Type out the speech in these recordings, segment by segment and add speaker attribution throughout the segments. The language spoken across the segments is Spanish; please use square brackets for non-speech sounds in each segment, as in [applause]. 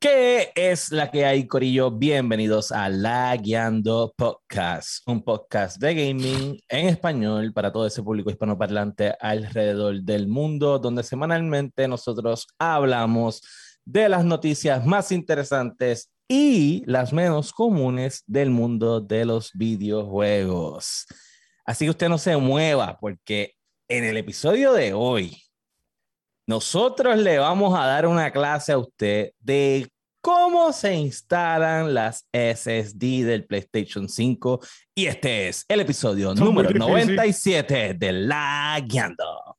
Speaker 1: ¿Qué es la que hay, Corillo? Bienvenidos a La Guiando Podcast, un podcast de gaming en español para todo ese público hispanoparlante alrededor del mundo, donde semanalmente nosotros hablamos de las noticias más interesantes y las menos comunes del mundo de los videojuegos. Así que usted no se mueva, porque en el episodio de hoy nosotros le vamos a dar una clase a usted de cómo se instalan las SSD del PlayStation 5 y este es el episodio número 97 de La Guiando.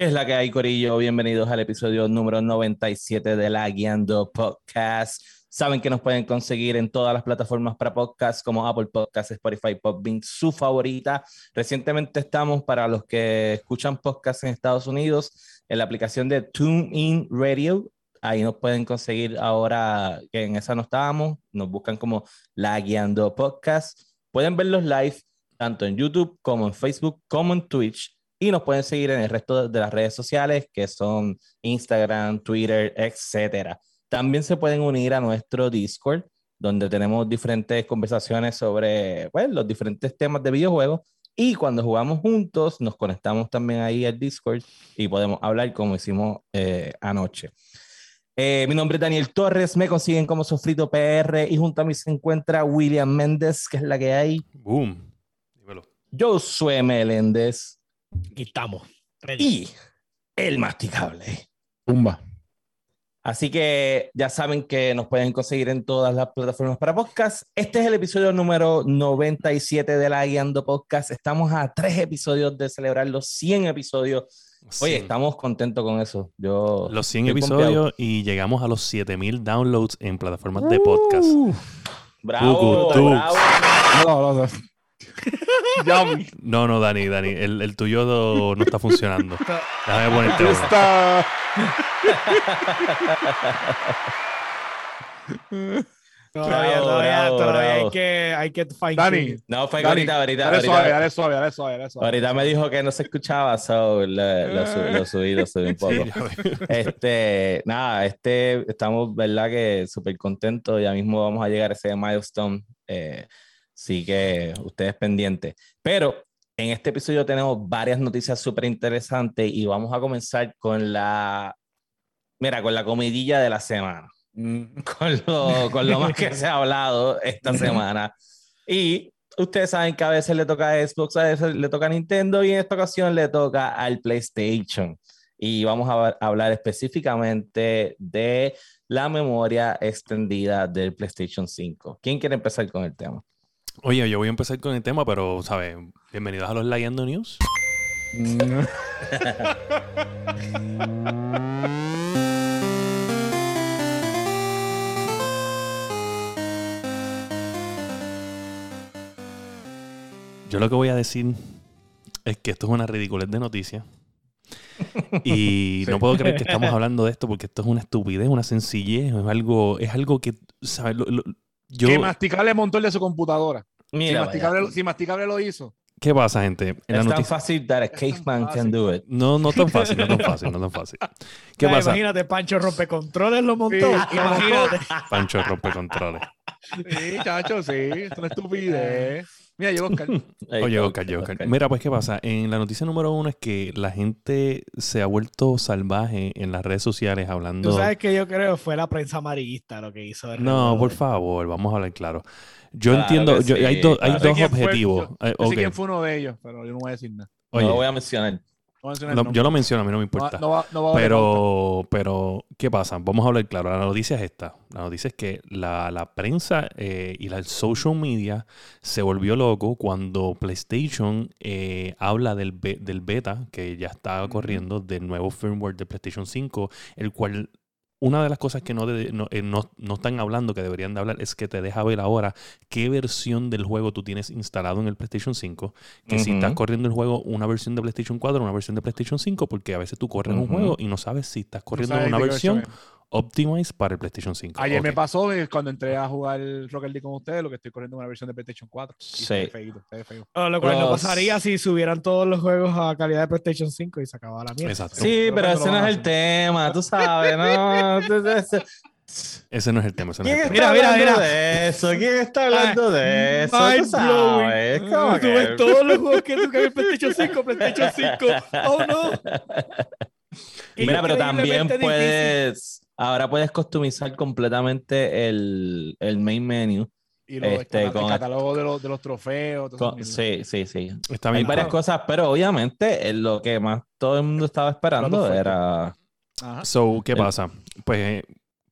Speaker 1: Es la que hay, Corillo? Bienvenidos al episodio número 97 de La Guiando Podcast. Saben que nos pueden conseguir en todas las plataformas para podcast como Apple Podcasts, Spotify, Podbean, su favorita. Recientemente estamos, para los que escuchan podcasts en Estados Unidos, en la aplicación de TuneIn Radio. Ahí nos pueden conseguir ahora, que en esa no estábamos, nos buscan como La Guiando Podcast. Pueden ver los live tanto en YouTube como en Facebook como en Twitch y nos pueden seguir en el resto de las redes sociales que son Instagram, Twitter, etcétera. También se pueden unir a nuestro Discord, donde tenemos diferentes conversaciones sobre bueno, pues, los diferentes temas de videojuegos. Y cuando jugamos juntos, nos conectamos también ahí al Discord y podemos hablar como hicimos eh, anoche. Eh, mi nombre es Daniel Torres, me consiguen como Sofrito PR y junto a mí se encuentra William Méndez, que es la que hay.
Speaker 2: Boom.
Speaker 1: Dímelo. Josué Meléndez.
Speaker 3: Aquí estamos.
Speaker 1: Y el masticable.
Speaker 2: Pumba.
Speaker 1: Así que ya saben que nos pueden conseguir en todas las plataformas para podcast. Este es el episodio número 97 de la Guiando Podcast. Estamos a tres episodios de celebrar los 100 episodios. Oye, estamos contentos con eso. Yo
Speaker 2: los 100 episodios y llegamos a los 7000 downloads en plataformas de podcast. Uh,
Speaker 1: bravo, bravo. No, no,
Speaker 2: no, [laughs] no, Dani, Dani, el, el tuyo no está funcionando. [laughs] Déjame ponerte uno. Está... [laughs]
Speaker 3: Todavía, todavía, todavía hay que, hay que
Speaker 1: find Dani, no, fue ahorita, ahorita.
Speaker 3: Dale suave, dale suave, dale suave, dale suave.
Speaker 1: Ahorita me dijo que no se escuchaba, so lo, lo, subí, lo subí un poco. este, nada, este, estamos, verdad que súper contentos. Ya mismo vamos a llegar a ese milestone. Eh, Así que ustedes pendientes. Pero en este episodio tenemos varias noticias súper interesantes y vamos a comenzar con la, mira, con la comidilla de la semana. Mm. [laughs] Con lo, con lo más que se ha hablado esta semana. Y ustedes saben que a veces le toca a Xbox, a veces le toca a Nintendo y en esta ocasión le toca al PlayStation. Y vamos a hablar específicamente de la memoria extendida del PlayStation 5. ¿Quién quiere empezar con el tema?
Speaker 2: Oye, yo voy a empezar con el tema, pero, ¿sabes? Bienvenidos a los Layando News. Yo lo que voy a decir es que esto es una ridiculez de noticias. Y [laughs] no puedo creer que estamos hablando de esto porque esto es una estupidez, una sencillez, es algo, es algo que, ¿sabes?
Speaker 3: Yo... Que Masticable montó el de su computadora. Mira, si, masticable, lo hizo.
Speaker 2: ¿Qué pasa, gente?
Speaker 1: En es tan fácil that a caveman can do it.
Speaker 2: No, no tan [laughs] fácil, no tan fácil, no tan fácil. ¿Qué pasa?
Speaker 3: Imagínate, Pancho Rompecontroles lo montó. imagínate.
Speaker 2: Pancho Rompecontroles.
Speaker 3: Sí, chacho, sí. Es una estupidez. Mira, llegó Oscar. [laughs]
Speaker 2: Oye, Oscar, llegó Oscar. Mira, pues, ¿qué pasa? En la noticia número uno es que la gente se ha vuelto salvaje en las redes sociales hablando...
Speaker 3: Tú sabes que yo creo que fue la prensa amarillista lo que hizo.
Speaker 2: No, por favor, vamos a hablar claro. Yo entiendo, hay, hay dos objetivos.
Speaker 3: yo, eh, sé quién fue uno de ellos, pero yo no voy a decir nada.
Speaker 1: no lo voy a mencionar.
Speaker 2: Yo lo menciono, a mí no me importa. pero, pero, ¿qué pasa? Vamos a hablar claro. La noticia es esta. La noticia es que la, la prensa eh, y la social media se volvió loco cuando PlayStation eh, habla del, del beta que ya está corriendo del nuevo firmware de PlayStation 5, el cual una de las cosas que no, eh, no, no, están hablando, que deberían de hablar, es que te deja ver ahora qué versión del juego tú tienes instalado en el PlayStation 5. Que si estás corriendo el juego, una versión de PlayStation 4, una versión de PlayStation 5, porque a veces tú corres un juego y no sabes si estás corriendo una versión Optimize para el PlayStation 5.
Speaker 3: Ayer me pasó cuando entré a jugar Rocket League con ustedes, lo que estoy corriendo una versión de PlayStation 4.
Speaker 1: Sí.
Speaker 4: lo cual no pasaría si subieran todos los juegos a calidad de PlayStation 5 y se acababa la mierda.
Speaker 1: Exacto. Sí, pero, [laughs] ese no es el tema, tú sabes, ¿no?
Speaker 2: ese no es el tema.
Speaker 1: ¿Quién está mira, mira, mira. de eso? ¿Quién está hablando de eso? ¿Tú sabes?
Speaker 4: ¿Cómo tú ves todos los juegos que tú en PlayStation 5, [laughs] PlayStation 5. Oh no.
Speaker 1: Mira, pero también puedes. Ahora puedes customizar completamente el, el main menu.
Speaker 3: Y este, con el catálogo de los, de los trofeos.
Speaker 1: sí, sí, sí. Hay varias cosas, pero obviamente eh, lo que más todo el mundo estaba esperando era.
Speaker 2: So, ¿qué pasa? Pues eh,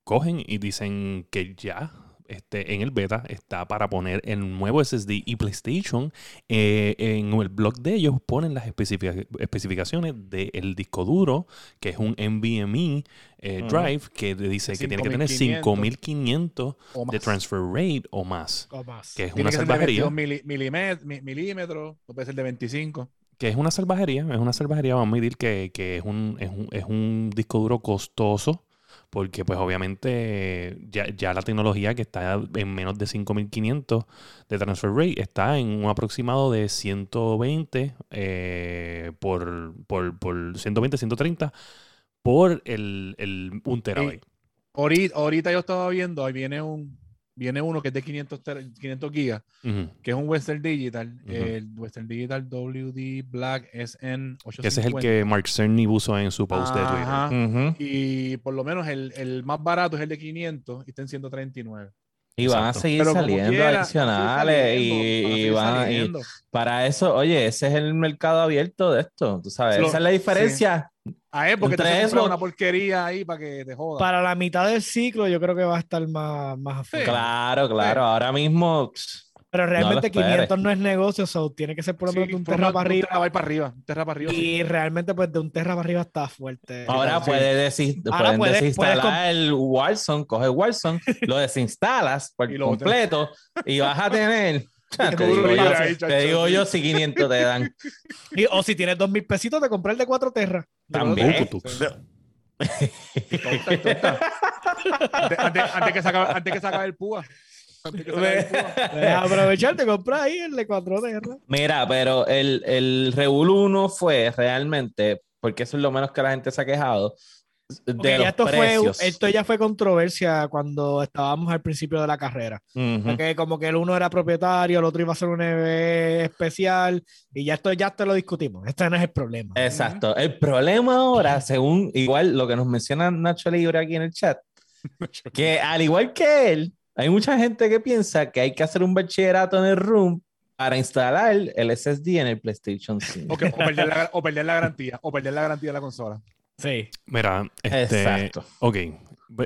Speaker 2: cogen y dicen que ya este, en el beta está para poner el nuevo SSD y PlayStation. Eh, en el blog de ellos ponen las especificaciones del disco duro, que es un NVMe eh, Drive, que dice que tiene que tener 5500 de transfer rate o más. Que es una salvajería.
Speaker 3: milímetros, puede ser de 25
Speaker 2: que es una salvajería, es una salvajería, vamos a decir que, que es, un, es, un, es un disco duro costoso porque pues obviamente ya, la tecnología que está en menos de 5500 de transfer rate está en un aproximado de 120 eh, por, por, por, 120, 130 por el, el 1 terabyte.
Speaker 3: ahorita, yo estaba viendo, ahí viene un, viene uno que es de 500, 500 gigas, que es un Western Digital, el Western Digital WD Black SN 850.
Speaker 2: Ese es el que Mark Cerny puso en su post de Twitter.
Speaker 3: Y por lo menos el, el, más barato es el de 500 y está en 139.
Speaker 1: Y van a seguir saliendo adicionales y, van y para eso, oye, ese es el mercado abierto de esto, tú sabes, esa es la diferencia.
Speaker 3: A él, porque te eso, una porquería ahí para que te joda.
Speaker 4: Para la mitad del ciclo, yo creo que va a estar más, más
Speaker 1: Claro, claro. Ahora mismo.
Speaker 4: Pero realmente 500 no es negocio, so, tiene que ser por lo menos de un terra para arriba.
Speaker 3: Un para arriba, un terra para arriba.
Speaker 4: Y realmente, pues de un terra para arriba está fuerte.
Speaker 1: Ahora puedes decir, pueden desinstalar el Warzone, coge Warzone, lo [laughs] desinstalas por completo y vas a tener. Te, digo yo, si 500 te dan.
Speaker 4: o si tienes 2 mil pesitos, te compras el de 4 terras.
Speaker 1: También.
Speaker 3: antes, que se acabe, el púa.
Speaker 4: Aprovechar de comprar ahí el de 4 terras.
Speaker 1: Mira, pero el, el Revol 1 fue realmente, porque eso es lo menos que la gente se ha quejado, de
Speaker 4: esto, fue, esto ya fue controversia cuando estábamos al principio de la carrera. Porque como que el uno era propietario, el otro iba a ser un EV especial y ya esto ya te lo discutimos. Este no es el problema.
Speaker 1: Exacto. El problema ahora, según igual lo que nos menciona Nacho Libre aquí en el chat, que al igual que él, hay mucha gente que piensa que hay que hacer un bachillerato en el room para instalar el SSD en el PlayStation 5.
Speaker 3: o, perder la, o perder la [laughs] garantía, o perder la garantía de la consola.
Speaker 4: Sí.
Speaker 2: Mira, este, Exacto. Ok.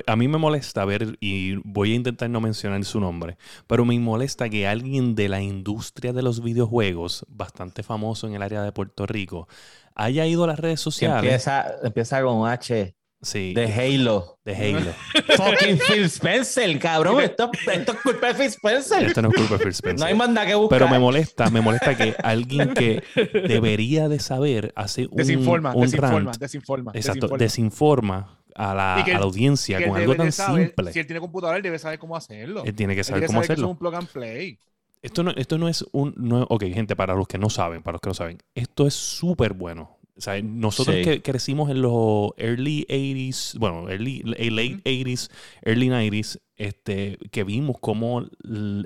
Speaker 2: A mí me molesta ver, y voy a intentar no mencionar su nombre, pero me molesta que alguien de la industria de los videojuegos, bastante famoso en el área de Puerto Rico, haya ido a las redes sociales.
Speaker 1: empieza, empieza con H.
Speaker 2: Sí.
Speaker 1: De Halo.
Speaker 2: De Halo. [laughs]
Speaker 1: Fucking Phil Spencer, cabrón. Esto, esto, es culpa de Phil Spencer.
Speaker 2: Esto no es culpa de Phil Spencer.
Speaker 1: No hay manda que buscar.
Speaker 2: Pero me molesta, me molesta que [laughs] alguien que debería de saber hace un,
Speaker 3: desinforma,
Speaker 2: un
Speaker 3: desinforma, desinforma,
Speaker 2: Exacto, desinforma, a, la, a la audiencia con algo tan simple.
Speaker 3: Si él tiene computadora, él debe saber cómo hacerlo.
Speaker 2: Él tiene que saber cómo hacerlo.
Speaker 3: es un plug and play.
Speaker 2: Esto no, esto no es un... No, ok, gente, para los que no saben, para los que no saben, esto es súper bueno. O sea, nosotros que crecimos en los early 80s, bueno, early, late 80s, early 90s, este, que vimos cómo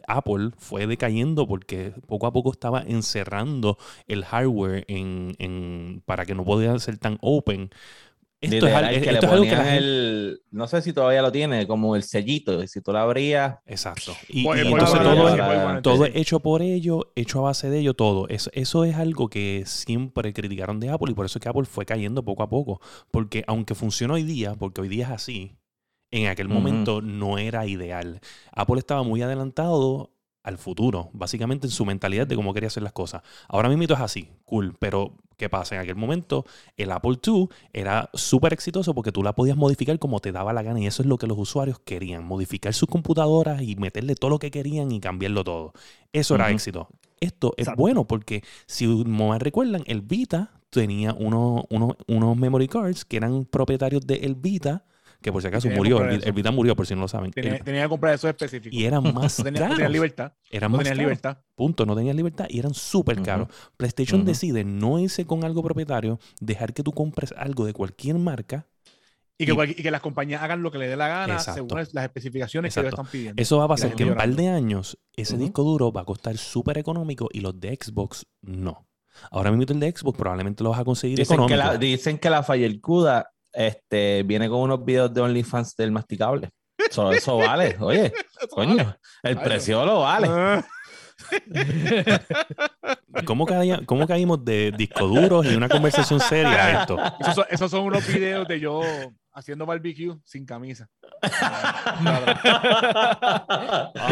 Speaker 2: Apple fue decayendo porque poco a poco estaba encerrando el hardware en, en, para que no pudiera ser tan open.
Speaker 1: Esto es, algo que el, no sé si todavía lo tiene, como el sellito, si tú lo abrías.
Speaker 2: Exacto. [sniffs] Y, entonces todo, es, hecho por ello, hecho a base de ello, todo. Eso, eso es algo que siempre criticaron de Apple y por eso es que Apple fue cayendo poco a poco. Porque aunque funciona hoy día, porque hoy día es así, en aquel momento no era ideal. Apple estaba muy adelantado al futuro, básicamente en su mentalidad de cómo quería hacer las cosas. Ahora mismo es así, cool, pero ¿qué pasa? En aquel momento el Apple II era súper exitoso porque tú la podías modificar como te daba la gana y eso es lo que los usuarios querían, modificar sus computadoras y meterle todo lo que querían y cambiarlo todo. Eso era éxito. Esto es bueno porque si me recuerdan, el Vita tenía unos, unos memory cards que eran propietarios de el Vita que por si acaso murió, el, Vita murió, por si no lo saben.
Speaker 3: Tenía, que comprar eso específico.
Speaker 2: Y eran [laughs] más
Speaker 3: caros. No tenían libertad.
Speaker 2: Eran no tenían libertad. Punto, no tenían libertad y eran súper caros. PlayStation decide no irse con algo propietario, dejar que tú compres algo de cualquier marca
Speaker 3: y que, las compañías hagan lo que les dé la gana según las especificaciones que ellos están pidiendo.
Speaker 2: Eso va a pasar que en un par de años ese disco duro va a costar súper económico y los de Xbox no. Ahora mismo el de Xbox probablemente lo vas a conseguir
Speaker 1: dicen
Speaker 2: económico.
Speaker 1: Que la, dicen que la este, viene con unos videos de OnlyFans del masticable. Eso, vale, [laughs] oye, coño, el precio lo vale. Ah. [laughs]
Speaker 2: ¿Cómo, ¿Cómo, caímos de disco duros y una conversación seria a esto?
Speaker 3: esos son unos videos de yo haciendo barbecue sin camisa.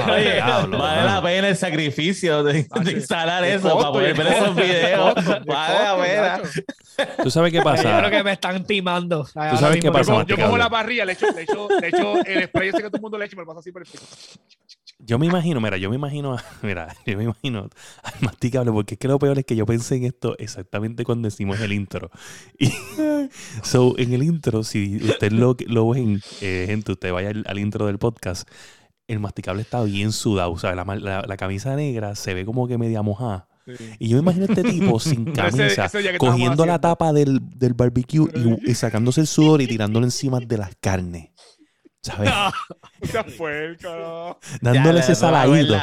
Speaker 1: Oye, vale la pena el sacrificio de, instalar eso para poder ver esos videos. vale la pena.
Speaker 2: ¿Tú sabes qué pasa?
Speaker 4: Yo creo que me están timando.
Speaker 2: ¿Tú sabes qué pasa?
Speaker 3: Yo, pongo la parrilla, le echo, le, echo, le echo el spray ese que todo el mundo le echa y me lo pasa así por el.
Speaker 2: Yo me imagino, mira, yo me imagino, [laughs] mira, yo me imagino al masticable, porque es que lo peor es que yo pensé en esto exactamente cuando decimos el intro. [laughs] Y, so, en el intro, si usted lo, lo ven, eh, gente, usted vaya al, intro del podcast, el masticable está bien sudado, o sea, la, la, camisa negra se ve como que media mojada. Y yo me imagino a este tipo [laughs] sin camisa, cogiendo la tapa del, del barbecue y, y, sacándose el sudor y tirándolo encima de las carnes. ¿Sabes? [laughs]
Speaker 3: Ya fue el
Speaker 2: Dándole ese saladito.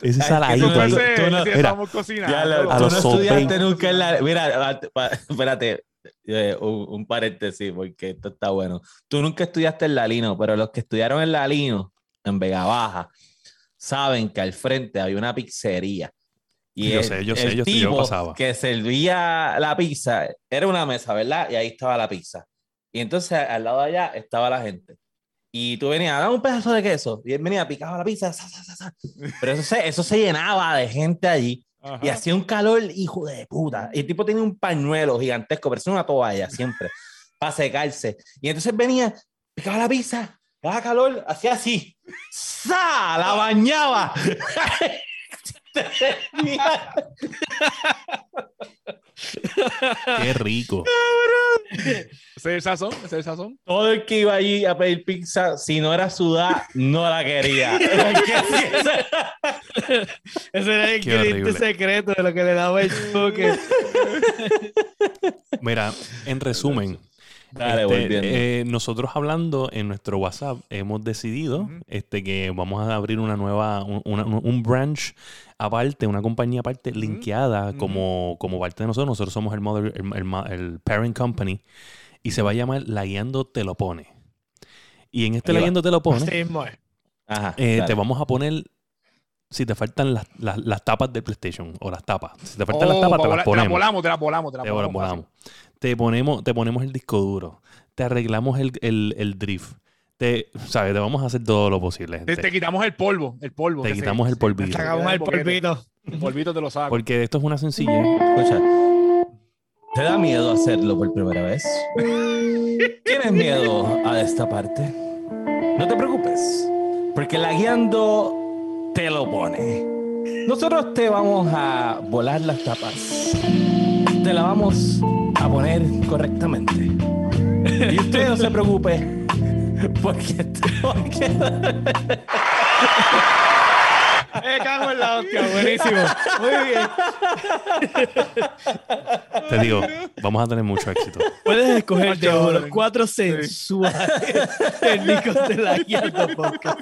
Speaker 2: Ese saladito ahí.
Speaker 3: Tú no, mira, cocinando.
Speaker 1: a los no estudiaste nunca en la... Mira, espérate. Eh, un, paréntesis, porque esto está bueno. Tú nunca estudiaste en la Lino, pero los que estudiaron en la Lino, en Vega Baja, saben que al frente había una pizzería.
Speaker 2: Y yo sé, yo sé, yo, yo pasaba.
Speaker 1: Que servía la pizza, era una mesa, ¿verdad? Y ahí estaba la pizza. Y entonces al lado de allá estaba la gente. Y tú venías, dame un pedazo de queso. Y él venía, picaba la pizza. Pero eso se, eso se llenaba de gente allí. Y hacía un calor, hijo de puta. Y el tipo tenía un pañuelo gigantesco, pero es una toalla siempre, [laughs] para secarse. Y entonces venía, picaba la pizza, daba calor, hacía así. ¡Sa! La bañaba. [laughs] [laughs]
Speaker 2: Qué rico. [laughs]
Speaker 3: Ese es el sazón, ese es el sazón.
Speaker 1: Todo el que iba allí a pedir pizza, si no era sudada, no la quería. [laughs]
Speaker 4: ese era el ingrediente secreto de lo que le daba el choque.
Speaker 2: Mira, en resumen, este, eh, nosotros hablando en nuestro WhatsApp hemos decidido este, que vamos a abrir una nueva, un, branch aparte, una compañía aparte, linkeada como, como parte de nosotros. Nosotros somos el, mother, el, parent company y se va a llamar La Guiando Te Lo Pone. Y en este La Guiando Te Lo Pone, eh, te vamos a poner si te faltan las, las, tapas de PlayStation o las tapas. Si te faltan las oh, tapas, te las ponemos.
Speaker 3: Te las volamos, te las volamos, te las
Speaker 2: volamos te ponemos, te ponemos el disco duro, te arreglamos el, el, el drift. Te, ¿sabes? Te vamos a hacer todo lo posible.
Speaker 3: Te, quitamos el polvo, el polvo.
Speaker 2: Te quitamos el polvito. Te
Speaker 4: sacamos el polvito.
Speaker 3: El polvito te lo saco.
Speaker 2: Porque esto es una sencilla.
Speaker 1: Escucha, ¿te da miedo hacerlo por primera vez? ¿Tienes miedo a esta parte? No te preocupes, porque la guiando te lo pone. Nosotros te vamos a volar las tapas. Te la vamos a poner correctamente. Y usted no se preocupe, porque... porque...
Speaker 4: Me cago en la hostia, buenísimo. Muy bien.
Speaker 2: Te digo, vamos a tener mucho éxito.
Speaker 4: Puedes escoger de los cuatro sensuales técnicos de la guía podcast.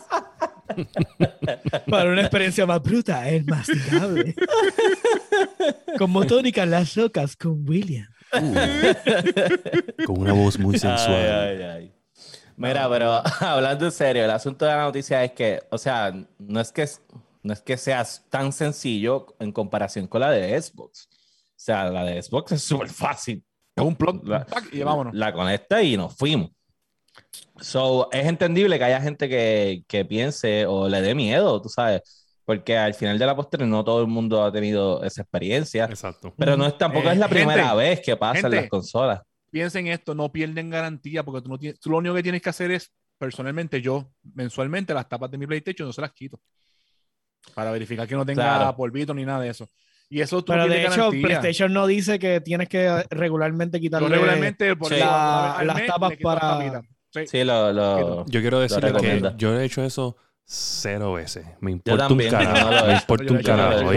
Speaker 4: Para una experiencia más bruta, es masticable. Con motónica en las rocas con William. [laughs]
Speaker 2: Con una voz muy sensual.
Speaker 1: Mira, pero [laughs] hablando en serio, el asunto de la noticia es que, o sea, no es que, no es que sea tan sencillo en comparación con la de Xbox. O sea, la de Xbox es súper fácil.
Speaker 3: Es un plot y vámonos.
Speaker 1: La conecta y nos fuimos. So, es entendible que haya gente que, que piense o le dé miedo, tú sabes, porque al final de la postre no todo el mundo ha tenido esa experiencia.
Speaker 2: Exacto.
Speaker 1: Pero no es, tampoco es la primera vez que pasa en las consolas.
Speaker 3: Piensen esto, no pierden garantía, porque tú, no tienes, tú lo único que tienes que hacer es, personalmente yo, mensualmente, las tapas de mi PlayStation no se las quito. Para verificar que no tenga polvito ni nada de eso. Y eso tú
Speaker 4: Pero de hecho, PlayStation no dice que tienes que regularmente quitarle
Speaker 3: regularmente por
Speaker 4: las tapas para...
Speaker 1: Sí, lo,
Speaker 2: Yo quiero decir que yo he hecho eso cero veces. Me importa un carajo. [laughs] me importa un carajo,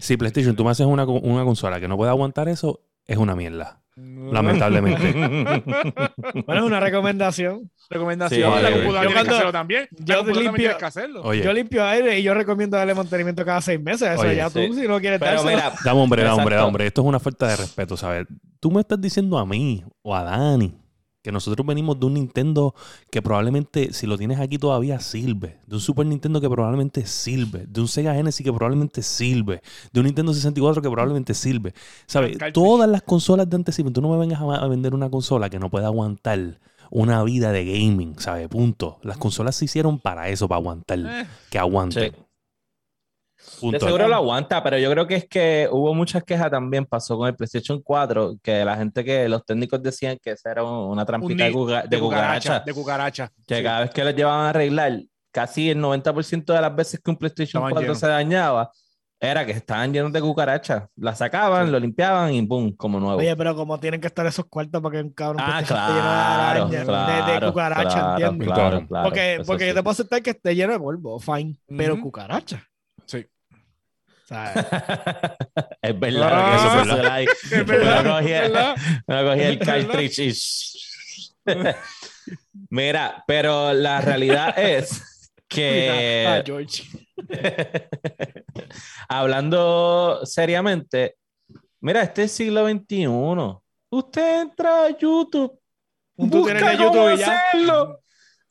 Speaker 2: Si PlayStation, tú me haces una, una consola que no puede aguantar eso, es una mierda. Lamentablemente. [laughs]
Speaker 4: bueno, es una recomendación.
Speaker 3: Recomendación. Sí, computadora que también. Yo limpio, que hacerlo.
Speaker 4: Yo limpio aire y yo recomiendo darle mantenimiento cada seis meses. Eso ya tú, si no quieres Pero
Speaker 2: mira, Dame hombre, dame hombre, dame hombre. Esto es una falta de respeto, ¿sabes? Tú me estás diciendo a mí o a Dani que nosotros venimos de un Nintendo que probablemente, si lo tienes aquí todavía, sirve. De un Super Nintendo que probablemente sirve. De un Sega Genesis que probablemente sirve. De un Nintendo 64 que probablemente sirve. ¿Sabes? Todas las consolas de antes Tú no me vengas a vender una consola que no pueda aguantar una vida de gaming, ¿sabes? Punto. Las consolas se hicieron para eso, para aguantar. Eh. Que
Speaker 1: De seguro lo aguanta, pero yo creo que es que hubo muchas quejas también, pasó con el PlayStation 4, que la gente que los técnicos decían que esa era una trampita de, cucaracha,
Speaker 3: de, cucaracha,
Speaker 1: Que cada vez que lo llevaban a arreglar, casi el 90% de las veces que un PlayStation 4 se dañaba, era que estaban llenos de cucarachas. La sacaban, lo limpiaban y ¡pum! como nuevo.
Speaker 4: Oye, pero como tienen que estar esos cuartos para que un cabrón
Speaker 1: ah, claro,
Speaker 4: de, de, de, cucaracha, ¿entiendes? porque porque yo te puedo aceptar que esté lleno de polvo, fine, pero cucaracha. [laughs]
Speaker 1: Es verdad ah, eso like. Es verdad, me cogí, el cartridge [laughs] Mira, pero la realidad es que [laughs] ah, George. hablando seriamente, mira, este es siglo XXI. Usted entra a YouTube, busca cómo hacerlo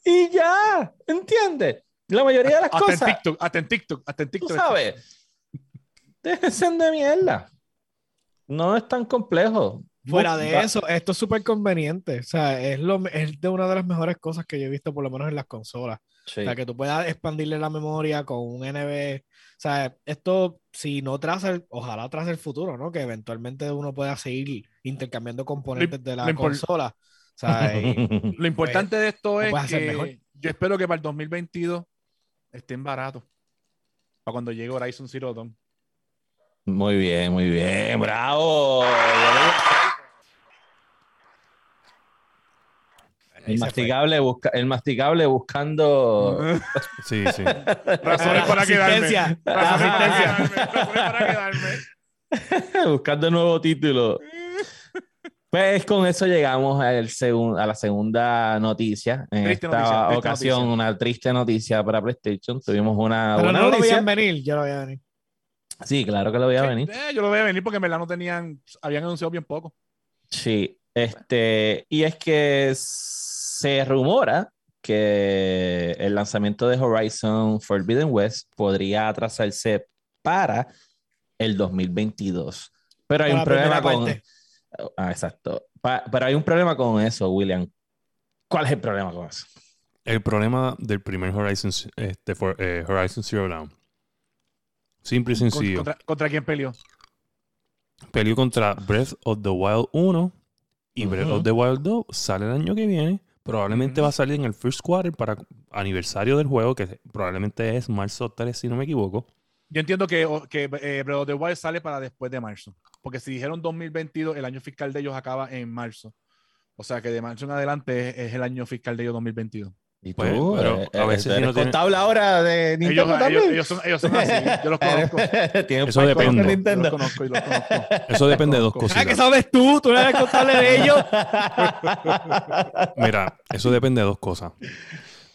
Speaker 1: y ya, ¿entiende? La mayoría de las cosas.
Speaker 3: Hasta en TikTok, hasta en TikTok, hasta en TikTok.
Speaker 1: ¿Tú sabes? Dejen de mierda. No es tan complejo.
Speaker 4: Fuera de eso, esto es súper conveniente. O sea, es, lo, es de una de las mejores cosas que yo he visto, por lo menos en las consolas. O sea, que tú puedas expandirle la memoria con un NB. O sea, esto, si no traza, ojalá traza el futuro, ¿no? Que eventualmente uno pueda seguir intercambiando componentes de la consola. O sea, [laughs]
Speaker 3: lo pues, importante de esto es que yo espero que para el 2022 estén baratos. Para cuando llegue Horizon Zero Dawn.
Speaker 1: Muy bien, muy bien, bravo. El masticable, busca, el masticable buscando. [laughs]
Speaker 2: Sí, sí.
Speaker 3: Razones para quedarme. Razones para quedarme. [laughs]
Speaker 1: buscando nuevo título. Pues con eso llegamos al a la segunda noticia. En esta ocasión, una triste noticia para PlayStation. Tuvimos una.
Speaker 4: Pero
Speaker 1: no
Speaker 4: lo voy venir, yo lo voy a venir.
Speaker 1: Sí, claro que lo voy a venir.
Speaker 3: Eh, yo lo voy a venir porque en verdad no tenían, habían anunciado bien poco.
Speaker 1: Sí, este, y es que se rumora que el lanzamiento de Horizon Forbidden West podría atrasarse para el 2022. Pero hay un problema con... Ah, exacto. pero hay un problema con eso, William. ¿Cuál es el problema con eso?
Speaker 2: El problema del primer Horizon, este, eh, Horizon Zero Dawn Simple y sencillo.
Speaker 3: ¿Contra, quién peleó?
Speaker 2: Peleó contra Breath of the Wild 1 y Breath of the Wild 2 sale el año que viene. Probablemente va a salir en el first quarter para aniversario del juego, que probablemente es marzo 3, si no me equivoco.
Speaker 3: Yo entiendo que, que eh, Breath of the Wild sale para después de marzo. Porque si dijeron 2022, el año fiscal de ellos acaba en marzo. O sea que de marzo en adelante es, es el año fiscal de ellos 2022.
Speaker 1: ¿Y pues, tú? pero eh, a veces si no contable ahora de Nintendo
Speaker 3: ellos,
Speaker 1: también.
Speaker 3: Ellos, son, ellos, son, así, yo los [laughs] conozco.
Speaker 2: Eso depende. Nintendo.
Speaker 3: Yo los conozco y los conozco.
Speaker 2: Eso depende de dos cosas.
Speaker 4: Ah, ¿qué sabes tú? Tú no eres contable de ellos.
Speaker 2: Mira, eso depende de dos cosas.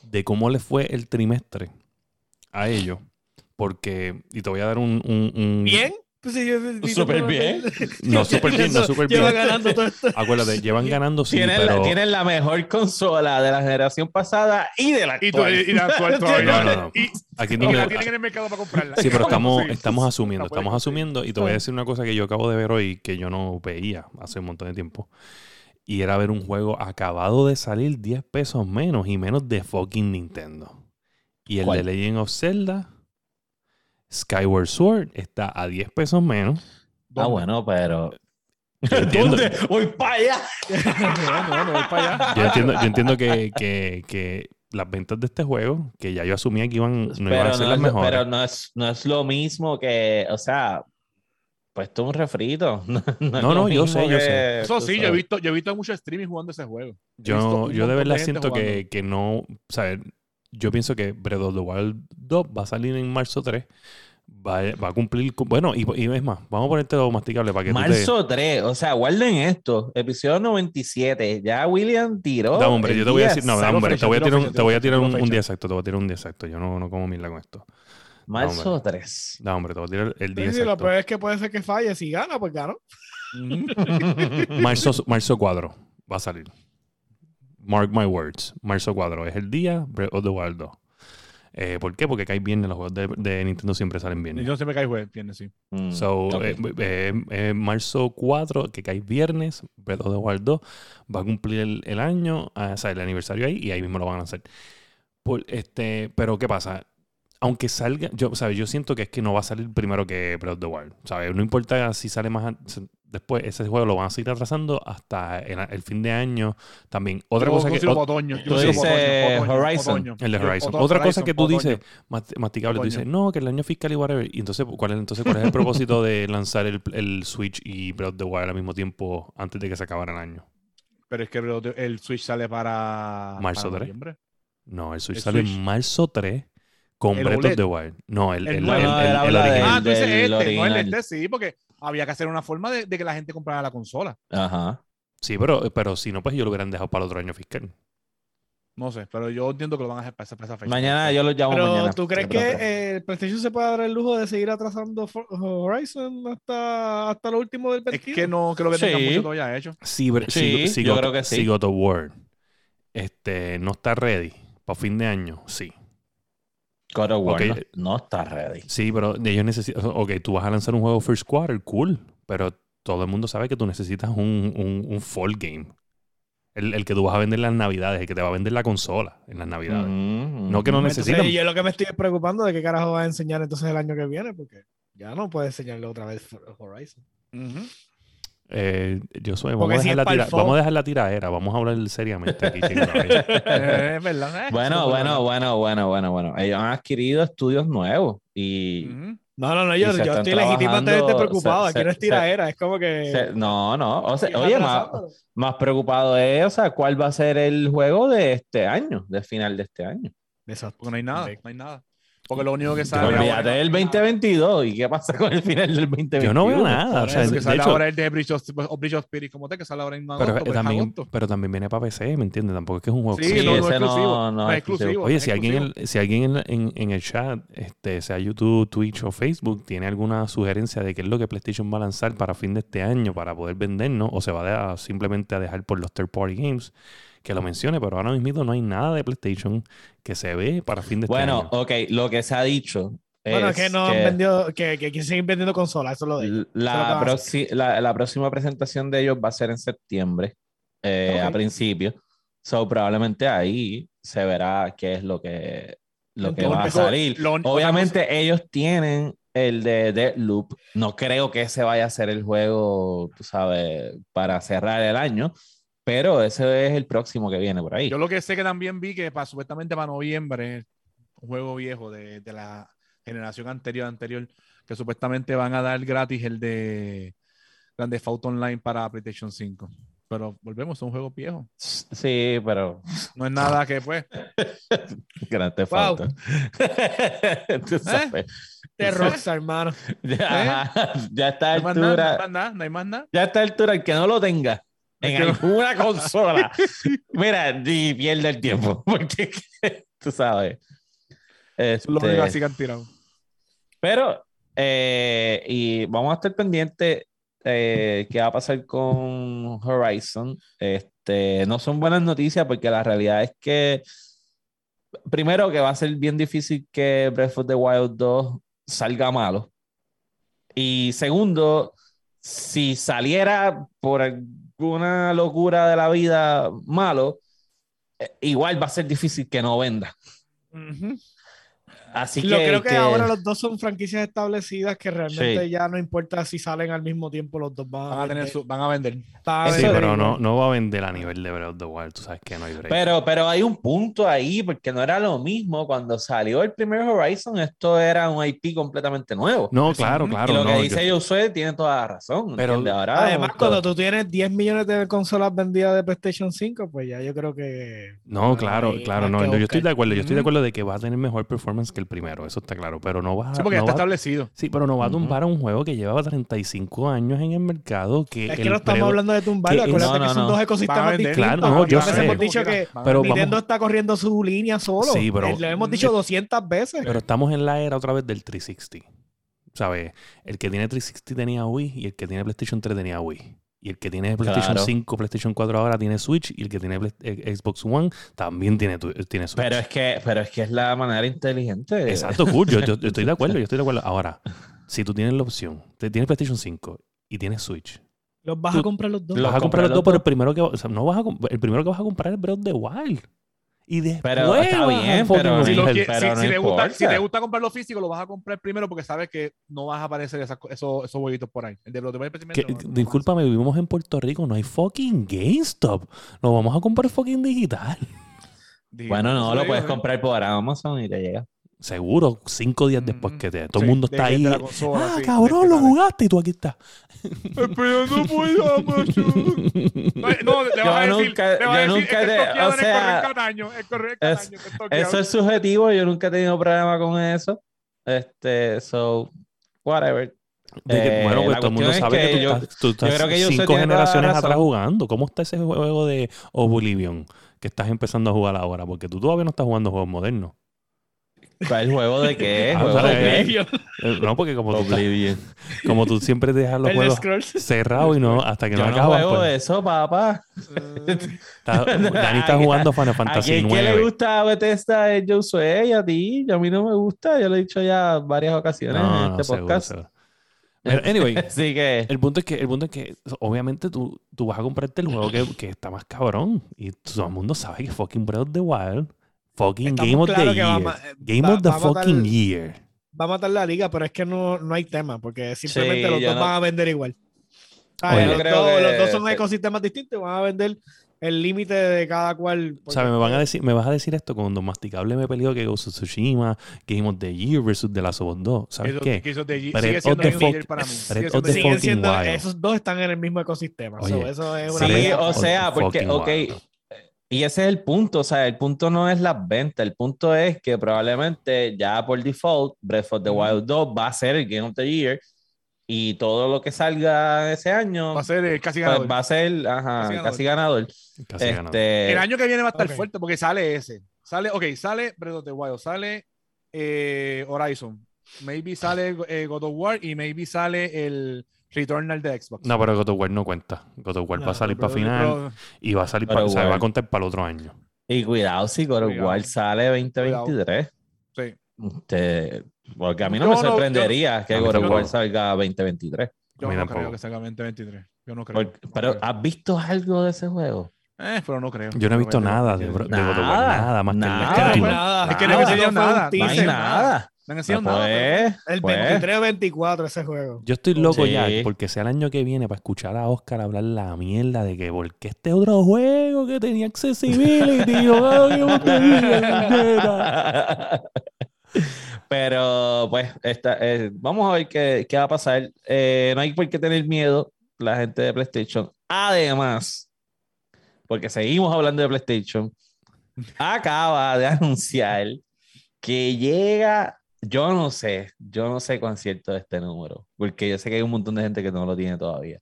Speaker 2: De cómo le fue el trimestre a ellos. Porque, y te voy a dar un... un, un
Speaker 4: ¿Bien?
Speaker 1: Pues súper bien.
Speaker 2: No, súper bien, no, súper bien.
Speaker 4: Llevan ganando todo esto.
Speaker 2: Acuérdate, llevan ganando sí,
Speaker 1: tienen,
Speaker 2: pero...
Speaker 1: la, tienen la mejor consola de la generación pasada y de la actual.
Speaker 3: Y, la actual [laughs]
Speaker 2: todavía. No, no, no.
Speaker 3: Y, Aquí no la tienen en el mercado para comprarla.
Speaker 2: Sí, pero estamos, estamos asumiendo, estamos asumiendo. Y te voy a decir una cosa que yo acabo de ver hoy que yo no veía hace un montón de tiempo. Y era ver un juego acabado de salir 10 pesos menos y menos de fucking Nintendo. Y el de Legend of Zelda Skyward Sword está a 10 pesos menos.
Speaker 1: Ah, bueno, pero. [laughs] ¿Dónde? Voy para [laughs] allá.
Speaker 2: Yo entiendo, yo entiendo que, que, que, las ventas de este juego, que ya yo asumía que iban, no iban a ser las mejores.
Speaker 1: Pero no es, no es lo mismo que, o sea, pues tú un refrito. [laughs]
Speaker 2: No, no, yo sé, yo sé.
Speaker 3: Eso sí, yo he visto, yo he visto mucho streaming jugando ese juego.
Speaker 2: Yo, yo de verdad siento que, que, no, o sea, yo pienso que Breath of the Wild 2 va a salir en marzo 3. Va, va a cumplir. bueno, y, y, es más, vamos a ponerte lo masticable para que
Speaker 1: Marzo 3, o sea, guarden esto. Episodio 97. Ya William tiró.
Speaker 2: No, hombre, yo te voy a decir. No, hombre, te voy a tirar, un, te voy a tirar un, día exacto. Te voy a tirar un día exacto. Yo no, no como mierda con esto.
Speaker 1: Marzo 3.
Speaker 2: No, hombre, te voy a tirar el día
Speaker 4: sí, exacto. lo peor es que puede ser que falle. Si gana, pues gano. [laughs]
Speaker 2: marzo, marzo 4 va a salir. Mark my words. Marzo 4 es el día Breath of the Wild 2. Eh, ¿Por qué? Porque cae viernes, los juegos de, Nintendo siempre salen bien.
Speaker 3: Yo siempre cae viernes, sí.
Speaker 2: Mm, so, eh, eh, marzo 4, que cae viernes, Breath of the Wild 2, va a cumplir el, año, ah, o sea, el aniversario ahí, y ahí mismo lo van a hacer. Por, este, pero, ¿qué pasa? Aunque salga, yo, ¿sabes? yo siento que es que no va a salir primero que Breath of the Wild. ¿sabes? No importa si sale más después ese juego lo van a seguir atrasando hasta el, fin de año también. Otra cosa que...
Speaker 1: Horizon.
Speaker 2: El de Horizon. Otra cosa que tú dices, masticable, tú dices, no, que el año fiscal y whatever. Y entonces, ¿cuál es, entonces, ¿cuál es el propósito de [laughs] lanzar el, el Switch y Breath of the Wild al mismo tiempo antes de que se acabara el año?
Speaker 3: Pero es que el Switch sale para...
Speaker 2: Marzo 3. No, el Switch sale en marzo 3 con Breath of the Wild. No, el, el, original.
Speaker 3: Ah, tú dices este, no el este, sí, porque había que hacer una forma de, que la gente comprara la consola.
Speaker 1: Ajá.
Speaker 2: Sí, pero, pero si no, pues yo lo hubieran dejado para el otro año fiscal.
Speaker 3: No sé, pero yo entiendo que lo van a hacer para esa, fecha.
Speaker 1: Mañana yo lo llamo pero,
Speaker 4: ¿tú crees que eh, PlayStation se puede dar el lujo de seguir atrasando Horizon hasta, hasta lo último del
Speaker 3: partido? Es que no creo que tenga mucho todavía hecho.
Speaker 2: Sí,
Speaker 1: sí,
Speaker 2: sí,
Speaker 1: yo creo que sí.
Speaker 2: Si God of War este, no está ready para fin de año, sí.
Speaker 1: God of War no, está ready.
Speaker 2: Sí, pero ellos necesitan. Ok, tú vas a lanzar un juego First Quarter, cool. Pero todo el mundo sabe que tú necesitas un, un, un fall game. El, el, que tú vas a vender en las navidades, el que te va a vender la consola en las navidades. Mm-hmm. No que no necesitas.
Speaker 4: Y yo lo que me estoy preocupando de qué carajo va a enseñar entonces el año que viene, porque ya no puede enseñarle otra vez Horizon.
Speaker 2: Eh, yo soy, vamos, a dejar la tira, vamos a dejar la tiradera, vamos a hablar seriamente aquí. [laughs]
Speaker 1: eh, bueno, bueno, bueno, bueno, bueno, bueno. Ellos han adquirido estudios nuevos y.
Speaker 4: No, no, no, yo, yo estoy legítimamente preocupado. aquí no es tiradera, es como que.
Speaker 1: no, no. O sea, oye, más, más, preocupado es, o sea, cuál va a ser el juego de este año, de final de este año.
Speaker 3: Exacto. Porque no hay nada, no hay nada. Porque lo único que sale.
Speaker 1: Olvídate del 2022. ¿Y qué pasa con el final del 2021?
Speaker 2: Yo no veo nada.
Speaker 3: O sea, que sale ahora el de Bridge of, Spirit como te, que sale ahora en
Speaker 2: pero, pues, también, pero también viene para PC, ¿me entiendes? Tampoco es que es un juego.
Speaker 3: Sí, no, no, es exclusivo. No, es exclusivo.
Speaker 2: Oye, si, Alguien, si alguien en, en, el chat, este, sea YouTube, Twitch o Facebook, tiene alguna sugerencia de qué es lo que PlayStation va a lanzar para fin de este año para poder vendernos, o se va a simplemente a dejar por los third party games que lo mencione, pero ahora mismo no hay nada de PlayStation que se ve para fin de este
Speaker 1: bueno, año. Bueno, ok, lo que se ha dicho.
Speaker 4: Bueno, es que no han vendido, que, que, siguen vendiendo consolas, eso lo de
Speaker 1: La, la, próxima presentación de ellos va a ser en septiembre, eh, a principio. So, probablemente ahí se verá qué es lo que, lo que va a salir. Obviamente, ellos tienen el de Deadloop. No creo que ese vaya a ser el juego, tú sabes, para cerrar el año. Pero ese es el próximo que viene por ahí.
Speaker 3: Yo lo que sé que también vi que para, supuestamente para noviembre, un juego viejo de, de la generación anterior, anterior, que supuestamente van a dar gratis el de Grand Theft Auto Online para PlayStation 5. Pero volvemos, es un juego viejo.
Speaker 1: Sí, pero.
Speaker 3: No es nada que pues. [laughs]
Speaker 1: Grand Theft Auto. [laughs]
Speaker 4: ¿Eh? De Rockstar, hermano. [laughs]
Speaker 1: Ya, ya está a altura.
Speaker 3: No hay más nada, no hay más nada.
Speaker 1: Ya está a altura el que no lo tenga en alguna [laughs] consola, mira, y pierde el tiempo, [laughs] porque tú sabes.
Speaker 3: Este, lo así que han tirado.
Speaker 1: Pero, eh, y vamos a estar pendientes eh, qué va a pasar con Horizon. Este, no son buenas noticias porque la realidad es que, primero, que va a ser bien difícil que Breath of the Wild 2 salga malo. Y segundo, si saliera por una locura de la vida malo, eh, igual va a ser difícil que no venda.
Speaker 4: Así que, creo que, ahora los dos son franquicias establecidas que realmente ya no importa si salen al mismo tiempo, los dos van,
Speaker 3: a, tener van a vender.
Speaker 2: sí, pero no, no va a vender a nivel de Breath of the Wild, tú sabes que no hay break.
Speaker 1: Pero, pero hay un punto ahí, porque no era lo mismo cuando salió el primer Horizon, esto era un IP completamente nuevo.
Speaker 2: No, claro, claro.
Speaker 1: Y lo que dice yo... Josué tiene toda la razón.
Speaker 4: Pero ahora además, cuando tú tienes 10 millones de consolas vendidas de PlayStation 5, pues ya yo creo que.
Speaker 2: No, claro, claro, no. Yo estoy de acuerdo, yo estoy de acuerdo de que va a tener mejor performance que el primero, eso está claro, pero no va
Speaker 3: Sí, porque
Speaker 2: ya
Speaker 3: está establecido.
Speaker 2: Sí, pero no va a tumbar a un juego que lleva 35 años en el mercado. Que
Speaker 4: es que no estamos hablando de tumbar, acuérdate que son dos ecosistemas distintos. Claro, no, yo sé. hemos dicho que pero Nintendo está corriendo su línea solo. Sí, pero. Lo hemos dicho 200 veces.
Speaker 2: Pero estamos en la era otra vez del 360. ¿Sabes? El que tiene 360 tenía Wii y el que tiene PlayStation 3 tenía Wii. Y el que tiene PlayStation 5, PlayStation 4 ahora tiene Switch y el que tiene eh, Xbox One también tiene, tiene Switch.
Speaker 1: Pero es que, pero es que es la manera inteligente.
Speaker 2: Exacto, cool. Yo, [laughs] estoy de acuerdo, yo estoy de acuerdo. Ahora, si tú tienes la opción, tienes PlayStation 5 y tienes Switch.
Speaker 4: Los vas a comprar los dos.
Speaker 2: Los vas a comprar los dos, pero el primero que, o sea, no vas a, el primero que vas a comprar es Breath of the Wild. Y después
Speaker 1: pero está bien, pero,
Speaker 3: si, le gusta, si, te gusta comprar lo físico, lo vas a comprar primero porque sabes que no vas a aparecer esos, esos huevitos por ahí. El de
Speaker 2: no, discúlpame, vivimos en Puerto Rico, no hay fucking GameStop. Lo vamos a comprar fucking digital.
Speaker 1: Bueno, no, lo puedes comprar por Amazon y te llega.
Speaker 2: Seguro, cinco días después mm, que te, todo el mundo está ahí. ah, cabrón, lo jugaste y tú aquí estás.
Speaker 3: Pero no puedo, macho. No, le vas a decir, nunca, le vas a decir, nunca te, o sea,
Speaker 1: es, eso es subjetivo, yo nunca he tenido problema con eso. Este, so, whatever.
Speaker 2: Eh, bueno, pues todo el mundo sabe que, tú estás, tú estás cinco generaciones atrás jugando. ¿Cómo está ese juego de Oblivion que estás empezando a jugar ahora? Porque tú todavía no estás jugando juegos modernos.
Speaker 1: ¿El juego de qué?
Speaker 2: Eh, no, porque como tú, como tú siempre dejas los juegos cerrados y no hasta que no, no acabas.
Speaker 1: juego pues. eso, papá. [laughs]
Speaker 2: Dani está jugando Final Fantasy
Speaker 1: ¿A quién, le gusta Bethesda es Josué y a ti? A mí no me gusta. Yo lo he dicho ya varias ocasiones en este podcast.
Speaker 2: anyway, [laughs] que... el, punto es que, el punto es que obviamente tú, tú vas a comprarte el juego que, que está más cabrón y todo el mundo sabe que fucking Breath of the Wild Fucking Game of the Year. game of the fucking year.
Speaker 4: Va a matar la liga, pero es que no, no hay tema, porque simplemente los dos van a vender igual. los, dos, son ecosistemas distintos, van a vender el límite de cada cual.
Speaker 2: O sea, me, van a decir, me vas a decir esto cuando Masticable me peleó que Ghost of Tsushima, Game of the Year versus The Last of Us 2. ¿Sabes qué?
Speaker 3: Que sigue siendo the fuck, para mí.
Speaker 4: Sigue siendo, esos dos están en el mismo ecosistema. eso es una
Speaker 1: sí, o sea, porque, ok, y ese es el punto, o sea, el punto no es las ventas, el punto es que probablemente ya por default Breath of the Wild 2 va a ser el Game of the Year y todo lo que salga ese año
Speaker 3: va a ser eh, casi pues, ganador.
Speaker 1: va a ser ajá, casi, ganador. este...
Speaker 3: El año que viene va a estar fuerte porque sale ese. Sale, ok, sale Breath of the Wild, sale eh, Horizon, maybe sale eh, God of War y maybe sale el Returnal de Xbox.
Speaker 2: No, pero God of War no cuenta. God of War va a salir para final y va a salir para, o sea, va a contar para el otro año.
Speaker 1: Y cuidado si God of War sale 2023. Sí. Este, porque a mí no, me sorprendería que God of War salga 2023.
Speaker 3: Yo no creo que salga 2023. Yo no creo.
Speaker 1: pero ¿has visto algo de ese juego?
Speaker 3: Eh, pero no creo.
Speaker 2: Yo no he visto nada de, God of War. Nada, más
Speaker 1: nada,
Speaker 2: que
Speaker 1: nada. Es que no he visto nada.
Speaker 4: No hay nada. No han sido nada. Pues, el 23 o 24 ese juego.
Speaker 2: Yo estoy loco ya porque sea el año que viene para escuchar a Oscar hablar la mierda de que porque este otro juego que tenía accessibility. [laughs] [laughs]
Speaker 1: Pero pues esta, eh, vamos a ver qué, qué va a pasar. Eh, no hay por qué tener miedo la gente de PlayStation. Además, porque seguimos hablando de PlayStation, acaba de [laughs] anunciar que llega yo no sé, yo no sé cuán cierto es este número, porque yo sé que hay un montón de gente que no lo tiene todavía.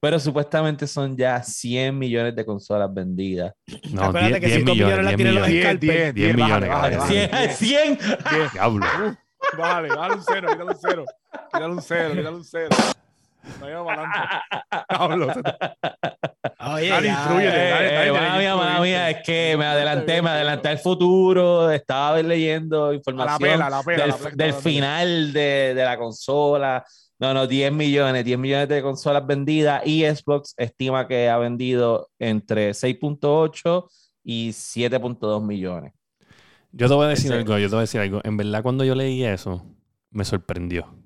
Speaker 1: Pero supuestamente son ya 100 millones de consolas vendidas.
Speaker 2: No, 10, 10 millones, 10 millones. 10, 10, millones.
Speaker 1: 100, 100.
Speaker 3: Diablo. Vale, dale un cero, dale un cero. Dale un cero, dale un cero. No lleva balance. [laughs] Pablo.
Speaker 1: Oye, dale, dale, dale, mía, mía, es que me adelanté, me adelanté al futuro, estaba leyendo información la pela, la del, del final de, de, la consola. No, no, 10 millones, 10 millones de consolas vendidas y Xbox estima que ha vendido entre 6.8 y 7.2 millones.
Speaker 2: Yo te voy a decir algo, yo te voy a decir algo. En verdad, cuando yo leí eso, me sorprendió.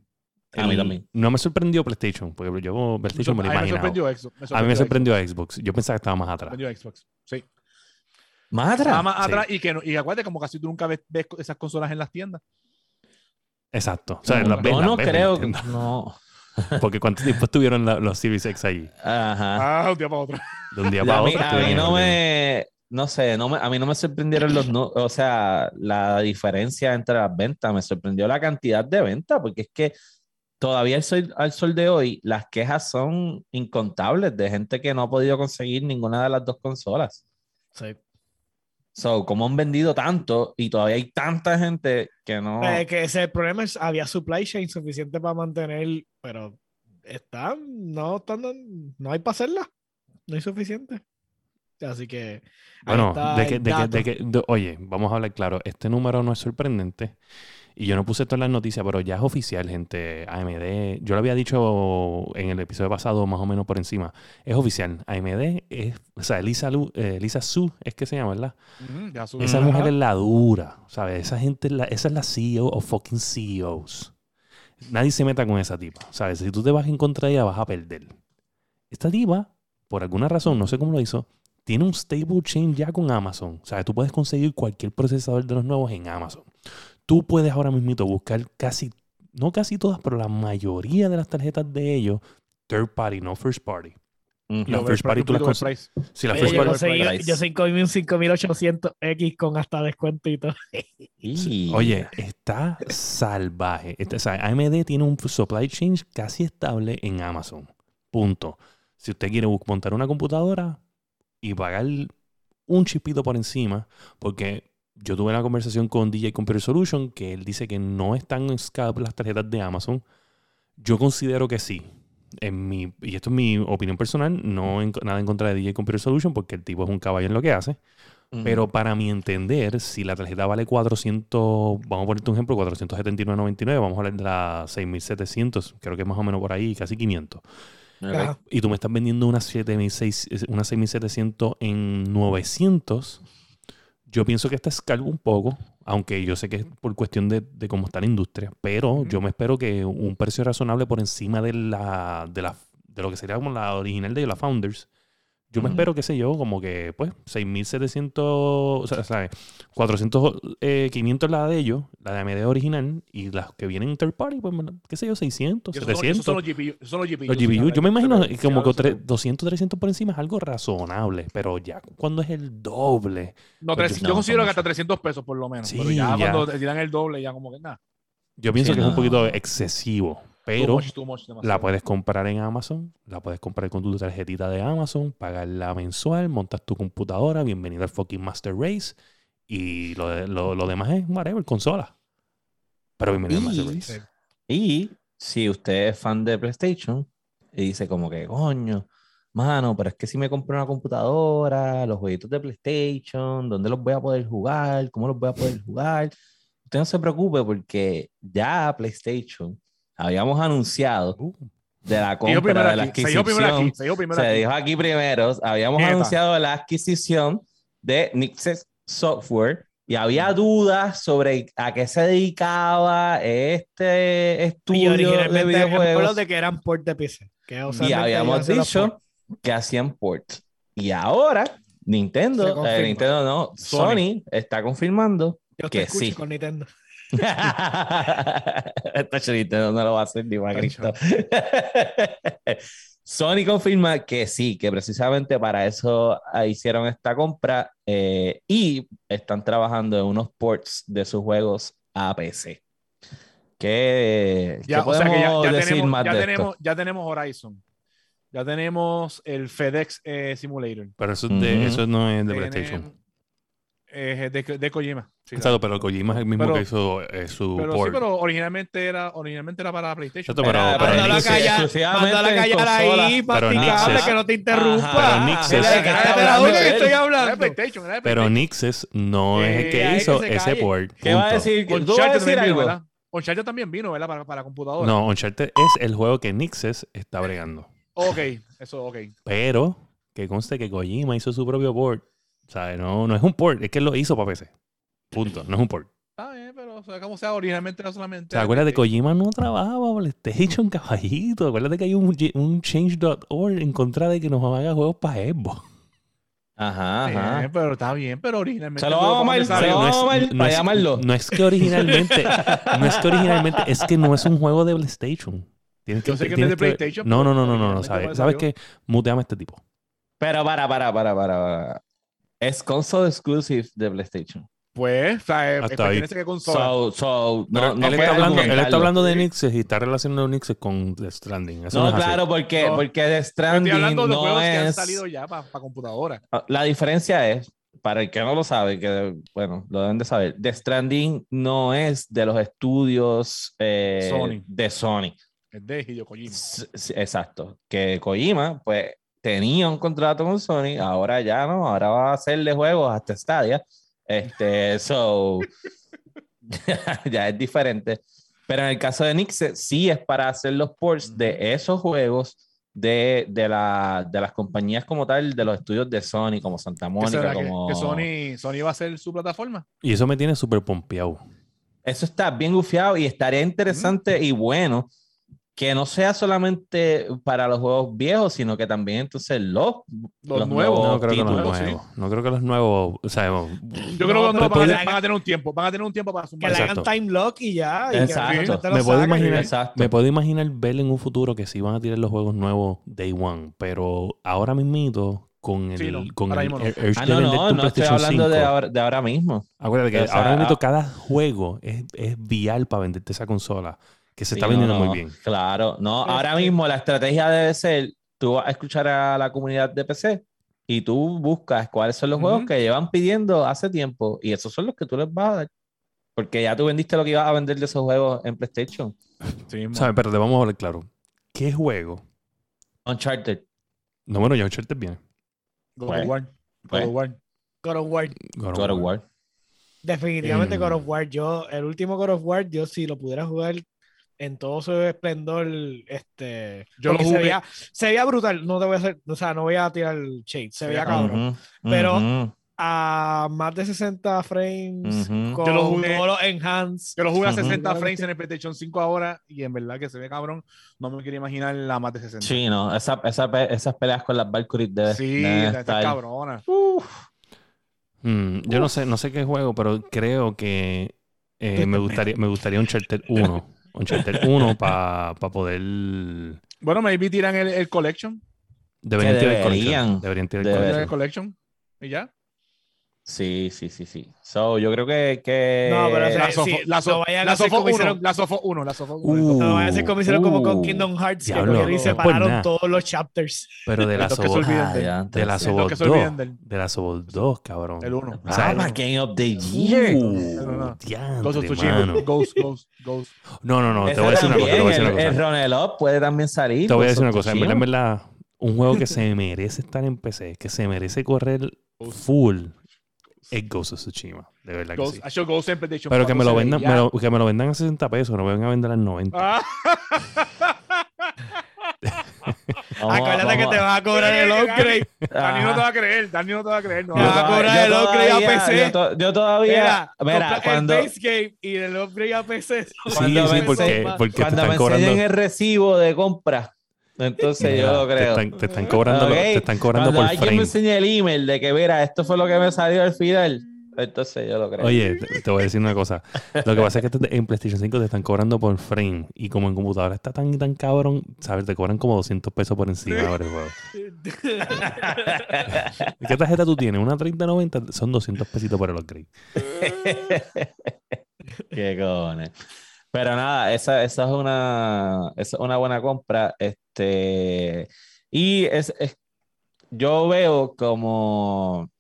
Speaker 1: A mí también.
Speaker 2: No me sorprendió PlayStation, porque yo PlayStation me, lo imaginaba. A mí me sorprendió, a mí me sorprendió Xbox. Yo pensaba que estaba más atrás.
Speaker 3: Me sorprendió Xbox, sí.
Speaker 1: ¿Más atrás?
Speaker 3: más atrás y, que, y acuérdate, como casi tú nunca ves, esas consolas en las tiendas.
Speaker 2: Exacto. O sea,
Speaker 1: no,
Speaker 2: las ves,
Speaker 1: no, creo. [laughs] No.
Speaker 2: Porque ¿cuánto tiempo estuvieron los Series X allí?
Speaker 1: Ajá.
Speaker 3: Ah, un día para otro.
Speaker 2: De un día para otro.
Speaker 1: A mí no me no sé, no me, a mí no me sorprendieron los, o sea, la diferencia entre las ventas, me sorprendió la cantidad de ventas, porque es que todavía al sol, al sol de hoy las quejas son incontables de gente que no ha podido conseguir ninguna de las dos consolas.
Speaker 4: Sí.
Speaker 1: So, como han vendido tanto y todavía hay tanta gente que no.
Speaker 4: Eh, que ese problema es había supply chain suficiente para mantener, pero están, no están, no hay para hacerla, no hay suficiente. Así que.
Speaker 2: Bueno, de que, de que, oye, vamos a hablar claro. Este número no es sorprendente. Y yo no puse esto en las noticias, pero ya es oficial, gente. AMD, yo lo había dicho en el episodio pasado, más o menos por encima. Es oficial. AMD es, o sea, Lisa, eh, Lisa Su es que se llama, ¿verdad? esa mujer es la dura, ¿sabes? Esa gente, esa es la CEO o fucking CEOs. Nadie se meta con esa tipa, ¿sabes? Si tú te vas en contra de ella, vas a perder. Esta tipa, por alguna razón, no sé cómo lo hizo, tiene un stable chain ya con Amazon. O sea, tú puedes conseguir cualquier procesador de los nuevos en Amazon. Tú puedes ahora mismo buscar casi, no casi todas, pero la mayoría de las tarjetas de ellos, third party, no first party.
Speaker 4: La first party tú las consigues. Sí, la first party. Yo soy un 5800X con hasta descuento y todo.
Speaker 2: Oye, está salvaje. o sea, AMD tiene un supply chain casi estable en Amazon. Punto. Si usted quiere montar una computadora, y pagar un chipito por encima, porque yo tuve una conversación con DJ Computer Solution que él dice que no están escape las tarjetas de Amazon. Yo considero que sí. En mi, y esto es mi opinión personal, no en, nada en contra de DJ Computer Solution porque el tipo es un caballo en lo que hace. Pero para mi entender, si la tarjeta vale 400, vamos a ponerte un ejemplo, 479.99, vamos a hablar de la 6700, creo que es más o menos por ahí, casi 500. Y tú me estás vendiendo una, 6700 en 900. Yo pienso que esta escalgo un poco, aunque yo sé que es por cuestión de, cómo está la industria, pero yo me espero que un precio razonable por encima de la, de la de lo que sería como la original de la Founders yo me espero, qué sé yo, como que, pues, 6.700, o sea, ¿sabes? 400, eh, 500 la de ellos, la de AMD original, y las que vienen third party, pues, qué sé yo, 600, 700. Esos
Speaker 3: son los GPU. Son los
Speaker 2: GPU. Yo me imagino como que 200, 300 por encima es algo razonable, pero ya cuando es el doble.
Speaker 3: No, pues, yo considero que hasta 300 pesos por lo menos. Sí, pero ya, cuando te tiran el doble, ya como que nada.
Speaker 2: Yo pienso que es un poquito excesivo. Pero la puedes comprar en Amazon, la puedes comprar con tu tarjetita de Amazon, pagarla mensual, montas tu computadora, bienvenido al fucking Master Race. Y lo, lo, demás es whatever, consola. Pero bienvenido al Master Race.
Speaker 1: Y si usted es fan de PlayStation y dice como que, coño, mano, pero es que si me compro una computadora, los jueguitos de PlayStation, ¿dónde los voy a poder jugar? ¿Cómo los voy a poder jugar? Usted no se preocupe porque ya PlayStation habíamos anunciado uh. de la compra de la adquisición. Se dijo, aquí, primero. Habíamos anunciado la adquisición de Nixes Software y había dudas sobre a qué se dedicaba este estudio de videojuegos.
Speaker 4: de que eran port de PC.
Speaker 1: y habíamos dicho que hacían port. Y ahora Nintendo, eh, Nintendo no, Sony. está confirmando que sí.
Speaker 4: Con Nintendo.
Speaker 1: Esta chorita no lo va a hacer ni más Cristo. Sony confirma que sí, que precisamente para eso hicieron esta compra eh, y están trabajando en unos ports de sus juegos a PC. ¿Qué, ya, podemos decir
Speaker 3: tenemos,
Speaker 1: más
Speaker 3: ya
Speaker 1: de
Speaker 3: tenemos,
Speaker 1: esto?
Speaker 3: Ya tenemos Horizon. Ya tenemos el FedEx eh, Simulator.
Speaker 2: Pero eso, de, eso no es de PlayStation.
Speaker 3: Eh, de, de, Kojima.
Speaker 2: Exacto, pero Kojima es el mismo que hizo eh, su
Speaker 3: pero, Sí, pero originalmente era, originalmente era para PlayStation.
Speaker 2: Exacto, pero, pero,
Speaker 4: pero Nix callar, la callar ahí, masticable, que no te interrumpa.
Speaker 2: Pero Nixes...
Speaker 4: que estoy hablando.
Speaker 2: Pero Nixes no es el que hizo ese port.
Speaker 1: ¿Qué va a decir? ¿Tú vas a decir algo?
Speaker 3: ¿verdad? Uncharted también vino, ¿verdad? Para, para computadora.
Speaker 2: No, Uncharted es el juego que Nixes está bregando.
Speaker 3: Ok, eso, ok.
Speaker 2: Pero que conste que Kojima hizo su propio port o sea, no, no es un port, es que él lo hizo para PC. Punto, no es un port.
Speaker 3: Está bien, pero o sea, como sea, originalmente no solamente.
Speaker 2: ¿Te acuerdas de Kojima no trabajaba PlayStation, caballito? Acuérdate que hay un, un change.org en contra de que nos haga juegos para Xbox.
Speaker 1: Ajá, ajá.
Speaker 3: pero está bien, pero originalmente.
Speaker 1: Se lo vamos a llamar, no, es, llamarlo.
Speaker 2: No es que originalmente, no es que originalmente, es que no es un juego de PlayStation.
Speaker 3: Tienes que, Yo sé que no es de PlayStation.
Speaker 2: No, no, no, no, no, no, ¿sabes? ¿Sabes qué? Muteame a este tipo.
Speaker 1: Pero para, para, para, para, para. Es console exclusive de PlayStation.
Speaker 3: Pues, o sea, eh, pertenece que consola.
Speaker 1: So, no,
Speaker 2: él, está hablando, él, está hablando, de Nixes y está relacionando Nixes con The Stranding.
Speaker 1: no, claro, porque, porque The Stranding estoy hablando de no juegos es... que han
Speaker 3: salido ya para computadora.
Speaker 1: Ah, la diferencia es, para el que no lo sabe, que bueno, lo deben de saber, The Stranding no es de los estudios eh, Sony. de Sony.
Speaker 3: Es de Hideo Kojima.
Speaker 1: exacto. Que Kojima, pues, tenía un contrato con Sony, ahora ya no, ahora va a hacerle juegos hasta Stadia este, [laughs] so, [laughs] ya es diferente. Pero en el caso de Nixe, sí es para hacer los ports de esos juegos de, de, la, de las compañías como tal, de los estudios de Sony, como Santa Mónica. Como...
Speaker 3: Que, Sony, Sony va a ser su plataforma.
Speaker 2: Y eso me tiene súper pompeado.
Speaker 1: Eso está bien gufiado y estaría interesante y bueno que no sea solamente para los juegos viejos, sino que también entonces los,
Speaker 3: los, nuevos.
Speaker 2: No creo que los nuevos. No creo que los nuevos. O sea,
Speaker 3: yo creo que los nuevos van, a tener un tiempo. Van a tener un tiempo para
Speaker 4: sumar. Que le hagan time lock y ya.
Speaker 1: exacto.
Speaker 2: me, puedo imaginar, me puedo imaginar ver en un futuro que sí van a tirar los juegos nuevos day one. Pero ahora mismito con el, con el,
Speaker 1: no. ah, no, no, no estoy hablando de ahora, de ahora mismo.
Speaker 2: Acuérdate que ahora mismo cada juego es, es vial para venderte esa consola que se está vendiendo muy bien.
Speaker 1: Claro, no, ahora mismo la estrategia debe ser, tú vas a escuchar a la comunidad de PC y tú buscas cuáles son los juegos que llevan pidiendo hace tiempo y esos son los que tú les vas a dar. Porque ya tú vendiste lo que ibas a vender de esos juegos en PlayStation.
Speaker 2: Sí, ¿Sabes? Pero te vamos a hablar claro. ¿Qué juego?
Speaker 1: Uncharted.
Speaker 2: No, bueno, ya Uncharted viene.
Speaker 3: God of War. God of War.
Speaker 4: God of War.
Speaker 1: God of War.
Speaker 4: Definitivamente God of War. Yo, el último God of War, yo si lo pudiera jugar en todo su esplendor, este, yo lo se veía, se veía brutal, no te voy a hacer, o sea, no voy a tirar el shade, se veía cabrón, pero a más de 60 frames con yo lo jugué, todos los enhance.
Speaker 3: Yo lo jugué a 60 frames en el PlayStation 5 ahora y en verdad que se ve cabrón, no me quería imaginar la más de 60.
Speaker 1: Sí, no, esa, esa, esas peleas con las Valkyries de
Speaker 3: Sí, está cabrona.
Speaker 2: Mm, yo no sé, no sé qué juego, pero creo que eh, me gustaría me gustaría un Charter 1. [laughs] Uncharted 1 para poder.
Speaker 3: Bueno, maybe tiran el, el collection.
Speaker 2: Deberían tirar el collection. Deberían tirar
Speaker 3: el collection. ¿Y ya?
Speaker 1: Sí, sí, sí, sí. So, yo creo que. que...
Speaker 3: No, pero o sea, la, sofo, la, so, la, sofo 1. La Sofo 1. La Sofo 1. Uh,
Speaker 4: no, vayan a hacer como hicieron como con uh. Kingdom Hearts, Diablo, que separaron pues todos los chapters.
Speaker 2: Pero de [laughs] la Sobo. Ah, de la Sobo 2. De la Sobo 2, cabrón.
Speaker 3: El 1.
Speaker 1: O sea, ah, Game of the Year.
Speaker 2: Uh,
Speaker 3: Ghost of Tsushima. Ghost, Ghost, Ghost.
Speaker 2: No, no, no. Te voy a decir una cosa. Te voy a decir una cosa.
Speaker 1: El Ronel Up puede también salir.
Speaker 2: Te voy a decir una cosa. En verdad, en verdad, un juego que se merece estar en PC, que se merece correr full es Ghost of Tsushima. De verdad que sí. Pero que me, lo vendan, me lo, que me lo vendan a 60 pesos, no me vengan a vender [laughs] a 90. Ah.
Speaker 4: Acuérdate que te vas a cobrar el upgrade.
Speaker 3: Dani no te va a creer, Dani no te va a creer. No.
Speaker 4: Te vas a cobrar el upgrade a PC.
Speaker 1: Yo, todavía. Mira, cuando.
Speaker 4: El base game y el upgrade a PC.
Speaker 2: Sí, sí, porque, porque
Speaker 1: cuando te están me cobrando. el recibo de compra entonces yo lo creo.
Speaker 2: Te están, cobrando, te están cobrando Cuando por alguien
Speaker 1: me enseña el email de que, mira, esto fue lo que me salió al final. Entonces yo lo creo.
Speaker 2: Oye, te, voy a decir una cosa. Lo que pasa es que en PlayStation 5 te están cobrando por frame. Y como en computadora está tan tan cabrón, ¿sabes? Te cobran como 200 pesos por encima ahora [laughs] ¿Qué tarjeta tú tienes? ¿Una 3090? Son 200 pesitos por el upgrade. [laughs]
Speaker 1: Qué cojones. Pero nada, esa, esa es una, esa es una buena compra. Este, y es, es, yo veo como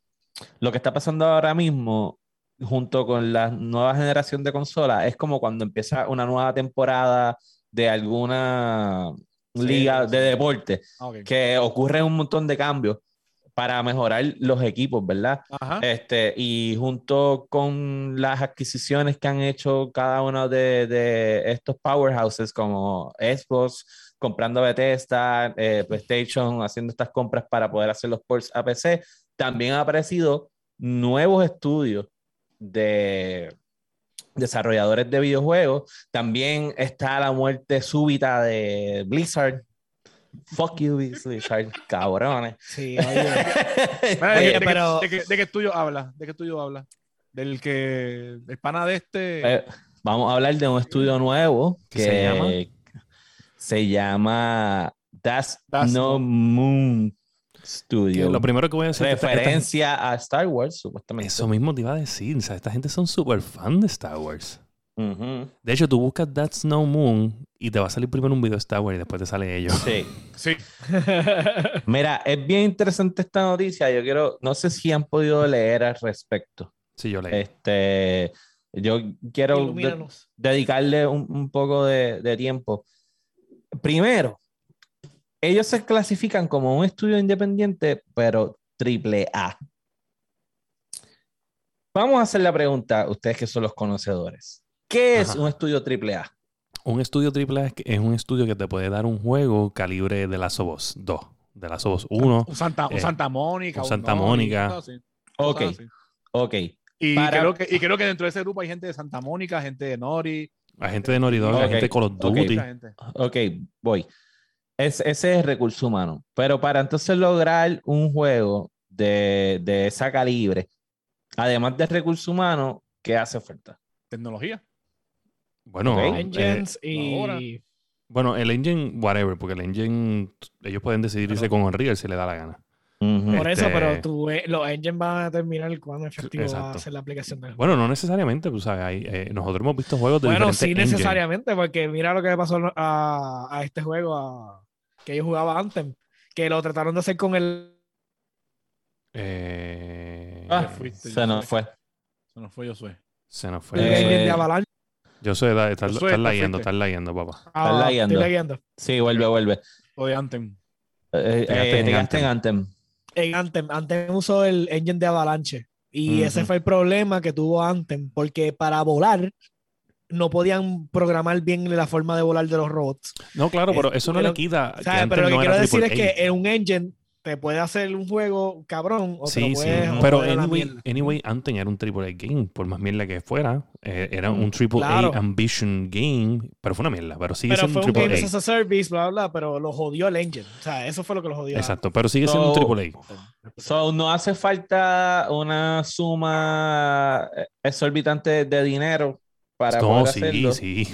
Speaker 1: lo que está pasando ahora mismo junto con la nueva generación de consolas es como cuando empieza una nueva temporada de alguna liga de deporte, ah, que ocurre un montón de cambios para mejorar los equipos, ¿verdad? Este, y junto con las adquisiciones que han hecho cada uno de, de estos powerhouses como Xbox, comprando Bethesda, eh, PlayStation, haciendo estas compras para poder hacer los ports a PC, también han aparecido nuevos estudios de desarrolladores de videojuegos. También está la muerte súbita de Blizzard. Fuck you, Blizzard, cabrones.
Speaker 3: Sí, oye. [laughs] pero... ¿De, qué, estudio habla? ¿De qué estudio habla? Del que. El pana de este.
Speaker 1: Eh, vamos a hablar de un estudio nuevo que se llama. Se llama That's, No Moon Studio.
Speaker 2: lo primero que voy a decir
Speaker 1: referencia a Star Wars, supuestamente.
Speaker 2: Eso mismo te iba a decir. O sea, esta gente son súper fan de Star Wars. De hecho, tú buscas That's No Moon y te va a salir primero un video de Star Wars y después te sale ellos.
Speaker 1: Sí.
Speaker 3: sí. [laughs]
Speaker 1: Mira, es bien interesante esta noticia. Yo quiero, no sé si han podido leer al respecto.
Speaker 2: Sí, yo leí.
Speaker 1: Este, yo quiero dedicarle un, poco de, de tiempo. Primero, ellos se clasifican como un estudio independiente, pero triple A. Vamos a hacer la pregunta, ustedes que son los conocedores. ¿Qué es un estudio triple A?
Speaker 2: Un estudio triple A es un estudio que te puede dar un juego calibre de Last of Us 2, de Last of Us 1.
Speaker 3: Un Santa, un eh, Santa Mónica.
Speaker 2: Un Santa Mónica.
Speaker 1: Ok. Ok.
Speaker 3: Y, creo que, y creo que dentro de ese grupo hay gente de Santa Mónica, gente de Nori.
Speaker 2: Hay gente de Nori Dog, hay gente de Call of Duty.
Speaker 1: Ok, voy ese es el recurso humano. Pero para entonces lograr un juego de, de esa calibre, además del recurso humano, ¿qué hace falta?
Speaker 3: Tecnología.
Speaker 2: Bueno,
Speaker 4: engines eh, y.
Speaker 2: Bueno, el engine, whatever, porque el engine, ellos pueden decidir irse con Unreal si le da la gana.
Speaker 4: Por eso, este pero tú, los engines van a determinar cuándo efectivo va a ser la aplicación del
Speaker 2: juego. Bueno, no necesariamente, pues, ¿sabes? Eh, nosotros hemos visto juegos de Bueno, sí
Speaker 4: necesariamente, porque mira lo que le pasó a, a este juego, a, que yo jugaba antes, que lo trataron de hacer con el.
Speaker 2: Eh...
Speaker 1: Ah, se nos fue.
Speaker 3: Se nos fue, yo soy.
Speaker 2: Se nos fue. Eh,
Speaker 4: de
Speaker 2: Yo soy, estás está leyendo, estás leyendo, papá.
Speaker 1: Ah, estás leyendo. Sí, vuelve, vuelve.
Speaker 3: O de Anthem.
Speaker 1: Eh, eh, en Anthem.
Speaker 4: En Anthem. Anthem usó el engine de Avalanche. Y ese fue el problema que tuvo Anthem, porque para volar no podían programar bien la forma de volar de los robots.
Speaker 2: No, claro, pero eso no le quita.
Speaker 4: pero lo que quiero decir es que en un engine te puede hacer un juego cabrón o sí, sí.
Speaker 2: pero anyway, anyway, Anthem era un AAA game, por más mierda que fuera. Eh, era un AAA Ambition game, pero fue una mierda. Pero sigue pero siendo
Speaker 4: fue
Speaker 2: un,
Speaker 4: game as a service, bla, bla, pero lo jodió el engine. O sea, eso fue lo que lo jodió.
Speaker 2: Exacto, pero sigue siendo un AAA.
Speaker 1: So, no hace falta una suma exorbitante de dinero para no, sí, [laughs]
Speaker 2: sí,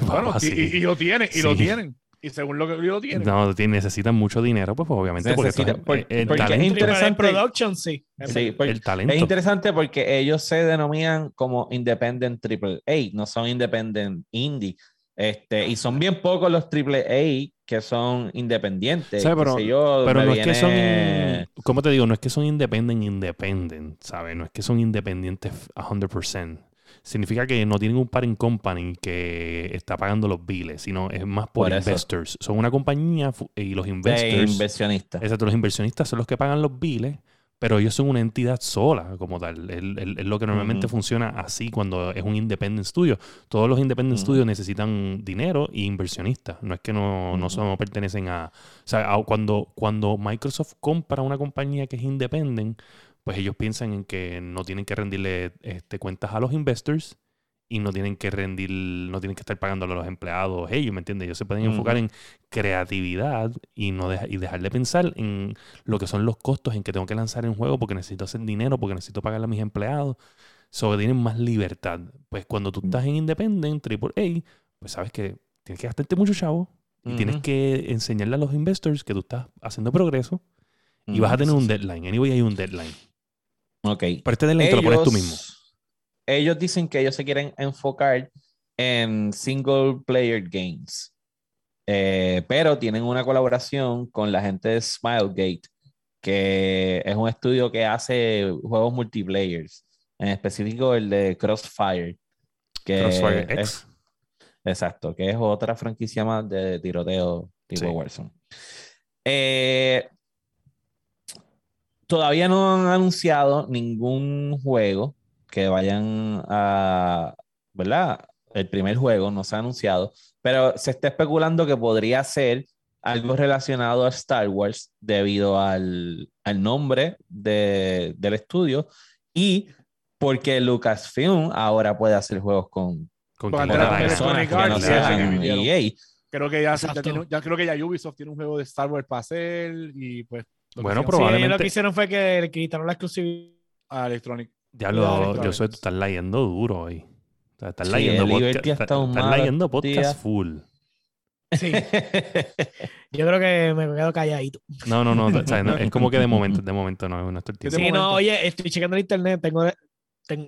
Speaker 3: y, lo tienen, y lo tienen. Y según lo que lo tienen.
Speaker 2: No, necesitan mucho dinero, pues, obviamente. porque,
Speaker 1: el talento, es interesante. Production, sí. sí el talento. Es interesante porque ellos se denominan como Independent Triple A, no son Independent Indie. Este, y son bien pocos los triple A que son independientes.
Speaker 2: pero, pero no es que son, ¿cómo te digo? No es que son independent independent, ¿sabes? No es que son independientes 100% significa que no tienen un parent company que está pagando los biles, sino es más por, investors. Son una compañía y los investors.
Speaker 1: inversionistas.
Speaker 2: Exacto, los inversionistas son los que pagan los biles, pero ellos son una entidad sola como tal. Es lo que normalmente funciona así cuando es un independent studio. Todos los independent studios necesitan dinero y inversionistas. No es que no, no, pertenecen a. O sea, cuando, cuando Microsoft compra una compañía que es independent pues ellos piensan en que no tienen que rendirle este, cuentas a los investors y no tienen que rendir, no tienen que estar pagándole a los empleados ellos, ¿me entiendes? Ellos se pueden enfocar en creatividad y no y dejar de pensar en lo que son los costos en que tengo que lanzar un juego porque necesito hacer dinero, porque necesito pagarle a mis empleados. Sobre tienen más libertad. Pues cuando tú estás en Independent, AAA, pues sabes que tienes que gastarte mucho chavo y tienes que enseñarle a los investors que tú estás haciendo progreso y vas a tener un deadline. Anyway, hay un deadline.
Speaker 1: Ok.
Speaker 2: Pero este del lo pones tú mismo.
Speaker 1: Ellos dicen que ellos se quieren enfocar en single player games. Eh, pero tienen una colaboración con la gente de Smilegate, que es un estudio que hace juegos multiplayers, en específico el de Crossfire. Que
Speaker 2: Crossfire X.
Speaker 1: exacto, que es otra franquicia más de tiroteo tipo Warzone. Eh, todavía no han anunciado ningún juego que vayan a, ¿verdad? El primer juego no se ha anunciado, pero se está especulando que podría ser algo relacionado a Star Wars debido al, nombre del estudio y porque Lucasfilm ahora puede hacer juegos con, con, personas que no sean EA.
Speaker 3: Creo que ya, ya, creo que ya Ubisoft tiene un juego de Star Wars para hacer y pues...
Speaker 2: Bueno, probablemente...
Speaker 4: lo que hicieron fue que le quitaron la exclusividad
Speaker 3: a Electronic.
Speaker 2: Ya lo, yo soy, tú estás leyendo duro hoy. O sea, estás leyendo podcast, estás leyendo podcast full.
Speaker 4: Sí. [laughs] Yo creo que me quedo calladito.
Speaker 2: No, no, no, es como que de momento, de momento no, no estoy.
Speaker 4: Sí, no, oye, estoy checando el internet, tengo,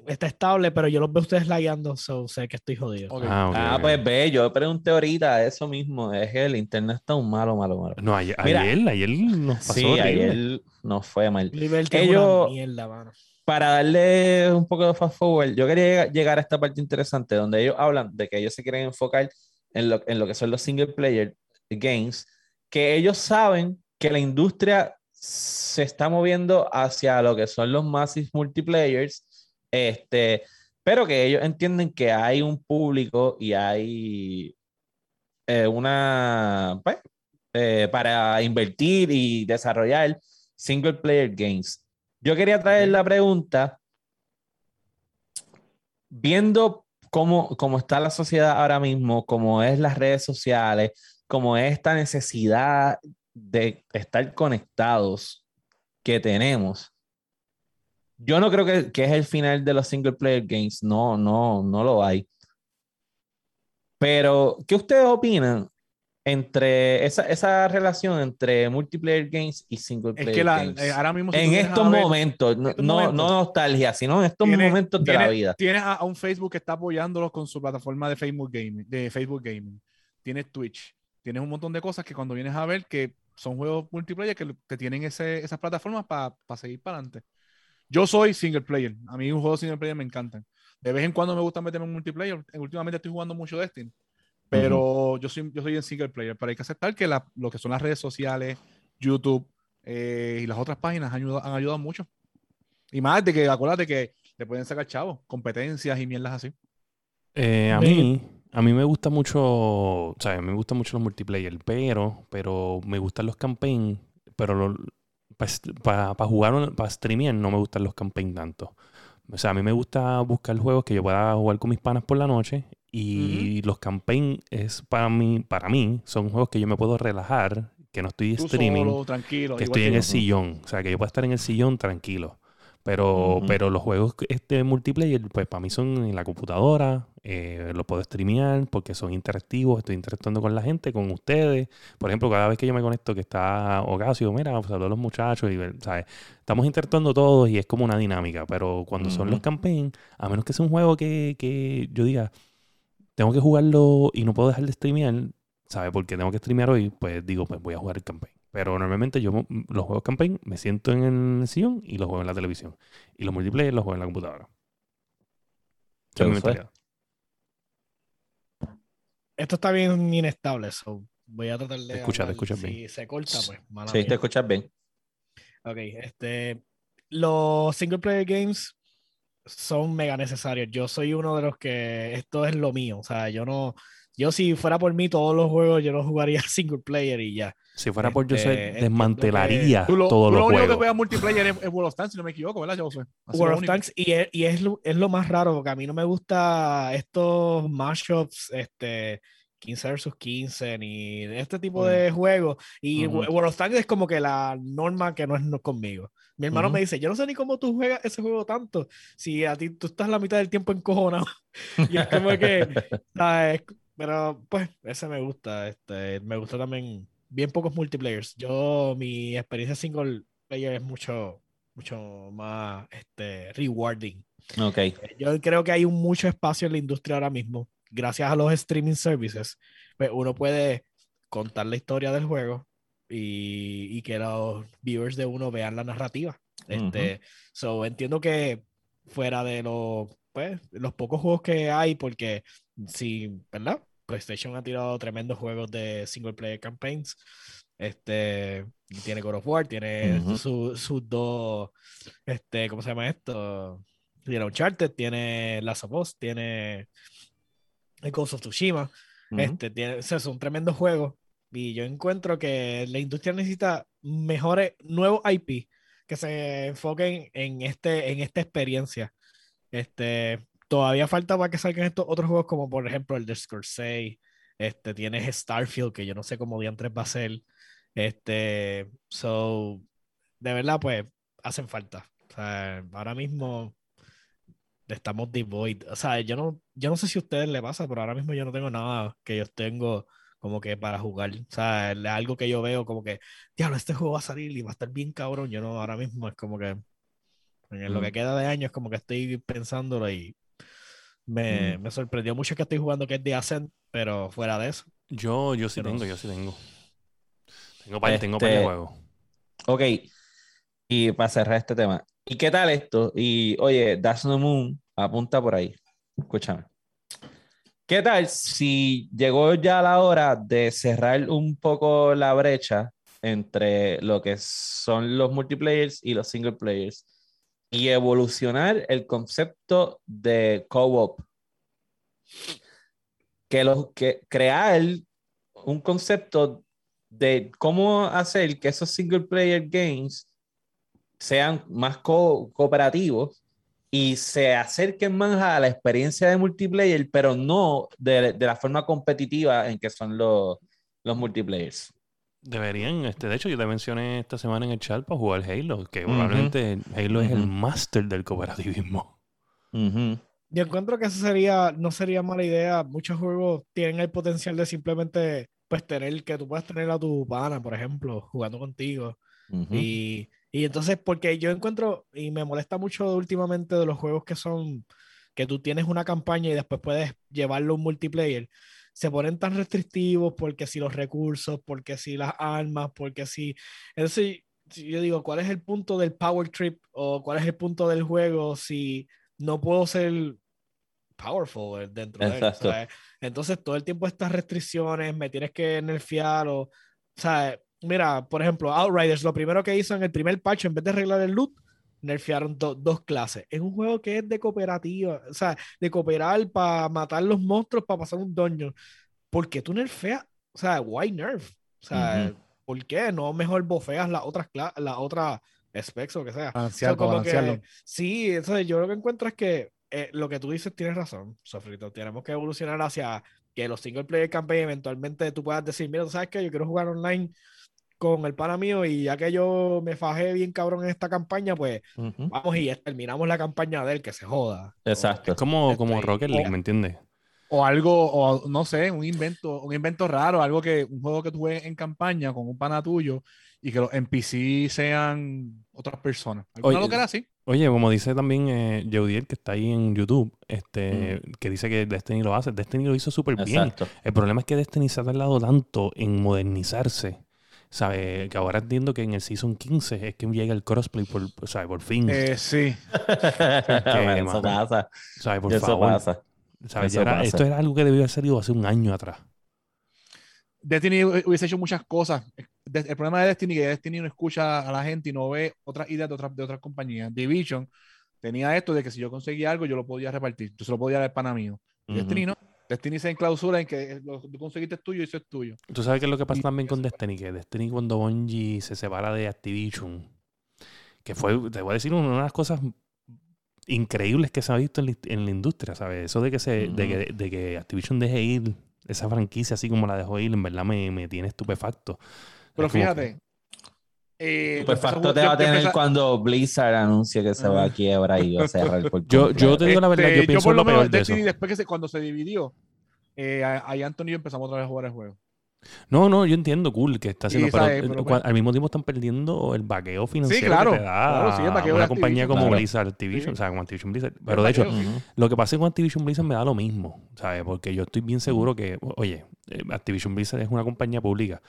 Speaker 4: está estable, pero yo los veo ustedes lagueando, so sé que estoy jodido.
Speaker 1: Ah, ah pues ve, yo pregunté ahorita eso mismo, es que el internet está un malo, malo, malo.
Speaker 2: No, ayer, ayer, ayer nos pasó
Speaker 1: Sí, ayer nos fue mal. Ellos, mierda, para darle un poco de fast forward, yo quería llegar a esta parte interesante donde ellos hablan de que ellos se quieren enfocar en lo, en lo que son los single player games, que ellos saben que la industria se está moviendo hacia lo que son los massive multiplayers, este, pero que ellos entienden que hay un público y hay eh, una, pues, eh, para invertir y desarrollar single player games. Yo quería traer la pregunta, viendo cómo, está la sociedad ahora mismo, cómo es las redes sociales, cómo es esta necesidad de estar conectados que tenemos. Yo no creo que, que, es el final de los single player games. No, no, no lo hay. Pero, ¿qué ustedes opinan entre esa, esa, relación entre multiplayer games y single player es que la, games. Eh,
Speaker 3: ahora mismo
Speaker 1: en estos momentos, no, no, nostalgia, sino en estos momentos de la vida.
Speaker 3: Tienes a, un Facebook que está apoyándolos con su plataforma de Facebook Gaming, de Facebook Gaming. Tienes Twitch. Tienes un montón de cosas que cuando vienes a ver que son juegos multiplayer que, que tienen ese, esas plataformas para seguir para adelante. Yo soy single player. A mí un juego single player me encantan. De vez en cuando me gusta meterme en multiplayer. Últimamente estoy jugando mucho Destiny. Pero yo, soy, yo soy en single player, pero hay que aceptar que lo que son las redes sociales, YouTube eh, y las otras páginas han ayudado, han ayudado mucho. Y más de que, acuérdate que le pueden sacar chavos, competencias y mierdas así.
Speaker 2: Eh, a mí, a mí me gusta mucho, o sea, me gustan mucho los multiplayer, pero, pero me gustan los campaign, pero para jugar, para streamear no me gustan los campaign tanto. O sea, a mí me gusta buscar juegos que yo pueda jugar con mis panas por la noche y los campaign es para mí, para mí, son juegos que yo me puedo relajar, que no estoy streaming,
Speaker 3: tranquilo,
Speaker 2: que estoy en el sillón. O sea, que yo puedo estar en el sillón tranquilo. Pero, pero los juegos este multiplayer, pues para mí son en la computadora, eh, los puedo streamear porque son interactivos, estoy interactuando con la gente, con ustedes. Por ejemplo, cada vez que yo me conecto que está Ocasio, mira, saludos a los muchachos, y, ¿sabes? estamos interactuando todos y es como una dinámica. Pero cuando son los campaign, a menos que sea un juego que, que yo diga, tengo que jugarlo y no puedo dejar de streamear, ¿sabes? Porque tengo que streamear hoy, pues digo, pues voy a jugar el campaign. Pero normalmente yo los juegos campaign me siento en el sillón y los juego en la televisión. Y los multiplayer los juego en la computadora.
Speaker 4: Esto está bien inestable, so voy a tratar de.
Speaker 2: Escuchar, escuchar
Speaker 4: bien. Si se corta, pues.
Speaker 1: sí, te escuchas bien.
Speaker 4: Ok, este. Los single player games son mega necesarios. Yo soy uno de los que esto es lo mío. O sea, yo no, yo si fuera por mí todos los juegos, yo no jugaría [laughs] single player y ya.
Speaker 2: Si fuera por yo, se desmantelaría todos los juegos. Lo único que
Speaker 3: juega multiplayer es, World of Tanks, si no me equivoco, ¿verdad? Yo sé.
Speaker 4: World of Tanks, y, es, y es, lo, es, lo, más raro, porque a mí no me gusta estos mashups, este, 15 versus 15, ni este tipo de juegos. Y World of Tanks es como que la norma que no es conmigo. Mi hermano me dice, yo no sé ni cómo tú juegas ese juego tanto, si a ti tú estás la mitad del tiempo encojonado. [laughs] y es como que, [laughs] ¿sabes? Pero pues ese me gusta, este, me gusta también bien pocos multiplayers. Yo, mi experiencia single player es mucho, mucho más este, rewarding.
Speaker 1: Ok.
Speaker 4: Eh, yo creo que hay un mucho espacio en la industria ahora mismo, gracias a los streaming services. Pues uno puede contar la historia del juego, y, que los viewers de uno vean la narrativa. Este, so, entiendo que fuera de los, pues, los pocos juegos que hay, porque si, ¿verdad? PlayStation ha tirado tremendos juegos de single player campaigns. Este, tiene God of War, tiene sus dos, este, ¿cómo se llama esto? Tiene Uncharted, tiene Last of Us, tiene Ghost of Tsushima. Este, tiene, son tremendos juegos y yo encuentro que la industria necesita mejores, nuevos IP que se enfoquen en, este, en esta experiencia. Este, todavía falta para que salgan estos otros juegos, como por ejemplo el de Scorsese. Este, tienes Starfield, que yo no sé cómo diantres va a ser. Este, so, de verdad, pues, hacen falta. O sea, ahora mismo estamos devoid. O sea, yo no, yo no sé si a ustedes le pasa, pero ahora mismo yo no tengo nada que yo tengo como que para jugar. O sea, es algo que yo veo como que, diablo, este juego va a salir y va a estar bien cabrón. Yo no, ahora mismo es como que en lo que queda de año es como que estoy pensándolo y me, mm. me sorprendió mucho que estoy jugando que es The Ascent, pero fuera de eso.
Speaker 2: Yo, yo sí tengo, yo sí tengo. Tengo para, tengo para el este, juego.
Speaker 1: Ok, y para cerrar este tema, ¿y qué tal esto? Y oye, Das No Moon apunta por ahí. Escúchame. ¿Qué tal si llegó ya la hora de cerrar un poco la brecha entre lo que son los multiplayers y los single players y evolucionar el concepto de co-op? Que, los, que crear un concepto de cómo hacer que esos single player games sean más cooperativos y se acerquen más a la experiencia de multiplayer, pero no de, de la forma competitiva en que son los, los multiplayers.
Speaker 2: Deberían, este, de hecho, yo te mencioné esta semana en el chat para jugar Halo, que probablemente Halo es el máster del cooperativismo.
Speaker 4: Yo encuentro que eso sería, no sería mala idea. Muchos juegos tienen el potencial de simplemente, pues, tener que tú puedas tener a tu pana, por ejemplo, jugando contigo. Y y entonces, porque yo encuentro, y me molesta mucho últimamente de los juegos que son, que tú tienes una campaña y después puedes llevarlo a un multiplayer, se ponen tan restrictivos porque si los recursos, porque si las armas, porque si... Entonces, yo digo, ¿cuál es el punto del power trip o cuál es el punto del juego si no puedo ser powerful dentro de él? Entonces, todo el tiempo estas restricciones, me tienes que nerfear o... Sea, Mira, por ejemplo, Outriders, lo primero que hizo en el primer patch, en vez de arreglar el loot, nerfearon dos clases. Es un juego que es de cooperativa, o sea, de cooperar para matar los monstruos, para pasar un dungeon. ¿Por qué tú nerfeas? O sea, why nerf? O sea, ¿por qué no mejor bofeas las otras la otra specs o que sea? sí, entonces yo lo que encuentro es que eh, lo que tú dices tienes razón, Sofrito. Tenemos que evolucionar hacia que los single player campaign eventualmente tú puedas decir, mira, ¿tú sabes que Yo quiero jugar online con el pana mío y ya que yo me fajé bien cabrón en esta campaña, pues vamos y terminamos la campaña de él, que se joda.
Speaker 1: Exacto.
Speaker 2: Es como, como este, Rocket League, ¿me entiendes?
Speaker 3: O algo, o no sé, un invento, un invento raro, algo que, un juego que tú en campaña con un pana tuyo y que los NPC sean otras personas. Oye, lo que era así.
Speaker 2: Oye, como dice también eh, que está ahí en YouTube, este, que dice que Destiny lo hace. Destiny lo hizo súper bien. El problema es que Destiny se ha tardado tanto en modernizarse ¿Sabe? Que ahora entiendo que en el Season 15 es que llega el crossplay por, ¿sabe? por fin.
Speaker 3: Eh, sí. [laughs]
Speaker 1: que, eso pasa.
Speaker 2: ¿sabe? Por eso pasa. Esto era algo que debió haber salido hace un año atrás.
Speaker 3: Destiny hubiese hecho muchas cosas. El problema de Destiny es que Destiny no escucha a la gente y no ve otras ideas de otras, de otras compañías. Division tenía esto de que si yo conseguía algo, yo lo podía repartir. Yo se lo podía dar al pana mío. Destiny no. Destiny se enclausura en que lo que tú conseguiste es tuyo y eso es tuyo.
Speaker 2: Tú sabes qué es lo que pasa también con Destiny, que Destiny cuando Bungie se separa de Activision, que fue, te voy a decir, una de las cosas increíbles que se ha visto en la, industria, ¿sabes? Eso de que, se, de, que, Activision deje ir esa franquicia así como la dejó ir, en verdad me, me tiene estupefacto.
Speaker 3: Pero fíjate,
Speaker 1: eh, Perfecto te va a tener cuando Blizzard anuncie que se va a ah. quiebra y va a cerrar el [laughs]
Speaker 2: yo, yo te digo la verdad, yo este, pienso lo, peor de eso.
Speaker 3: Después que cuando se dividió, eh, ahí Antonio empezamos otra vez a jugar el juego.
Speaker 2: No, no, yo entiendo, cool, que está haciendo, pero, pues al mismo tiempo están perdiendo el vaqueo financiero
Speaker 3: sí, claro,
Speaker 2: que te da una compañía como Blizzard Activision, o sea, como Activision Blizzard. Pero de hecho, lo que pasa con Activision Blizzard me da lo mismo, ¿sabes? Porque yo estoy bien seguro que, oye, eh, Activision Blizzard es una compañía pública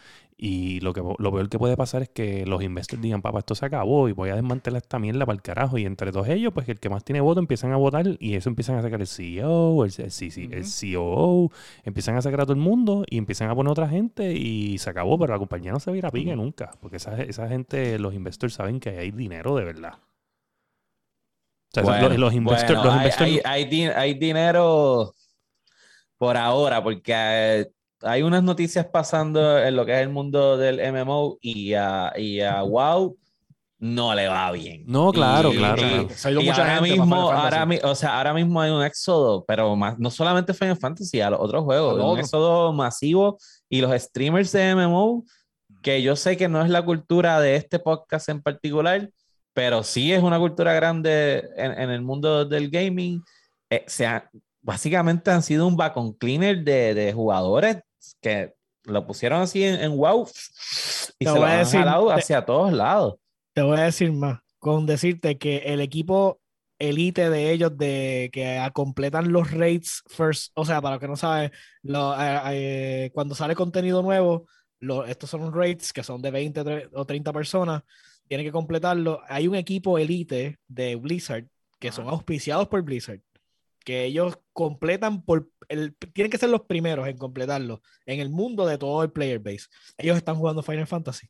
Speaker 2: y lo, que, lo peor que puede pasar es que los investors digan, papá, esto se acabó y voy a desmantelar esta mierda para el carajo. Y entre todos ellos, pues el que más tiene voto empiezan a votar y eso empiezan a sacar el CEO, el, el, el COO, empiezan a sacar a todo el mundo y empiezan a poner otra gente y se acabó. Pero la compañía no se va a ir a pique nunca porque esa, esa gente, los investors saben que hay dinero de verdad.
Speaker 1: O sea, los, investors, hay, hay, dinero por ahora, porque eh, hay unas noticias pasando en lo que es el mundo del MMO y a, y a WoW no le va bien.
Speaker 2: No, claro, claro.
Speaker 1: Y, ahora mismo, ahora, o sea, ahora mismo hay un éxodo, pero más, no solamente Final Fantasy, a los otros juegos, un éxodo masivo y los streamers de MMO, que yo sé que no es la cultura de este podcast en particular, pero sí es una cultura grande en, el mundo del gaming. Eh, sea, básicamente han sido un bacon cleaner de, de jugadores que lo pusieron así en, WoW y se lo han jalado hacia todos lados.
Speaker 4: Te voy a decir más, con decirte que el equipo elite de ellos de que completan los raids first, o sea, para que no saben, lo, eh, eh, cuando sale contenido nuevo, estos son raids que son de 20 o 30 personas, tienen que completarlo. Hay un equipo elite de Blizzard que son auspiciados por Blizzard, que ellos completan por, el, tienen que ser los primeros en completarlo en el mundo de todo el player base. Ellos están jugando Final Fantasy.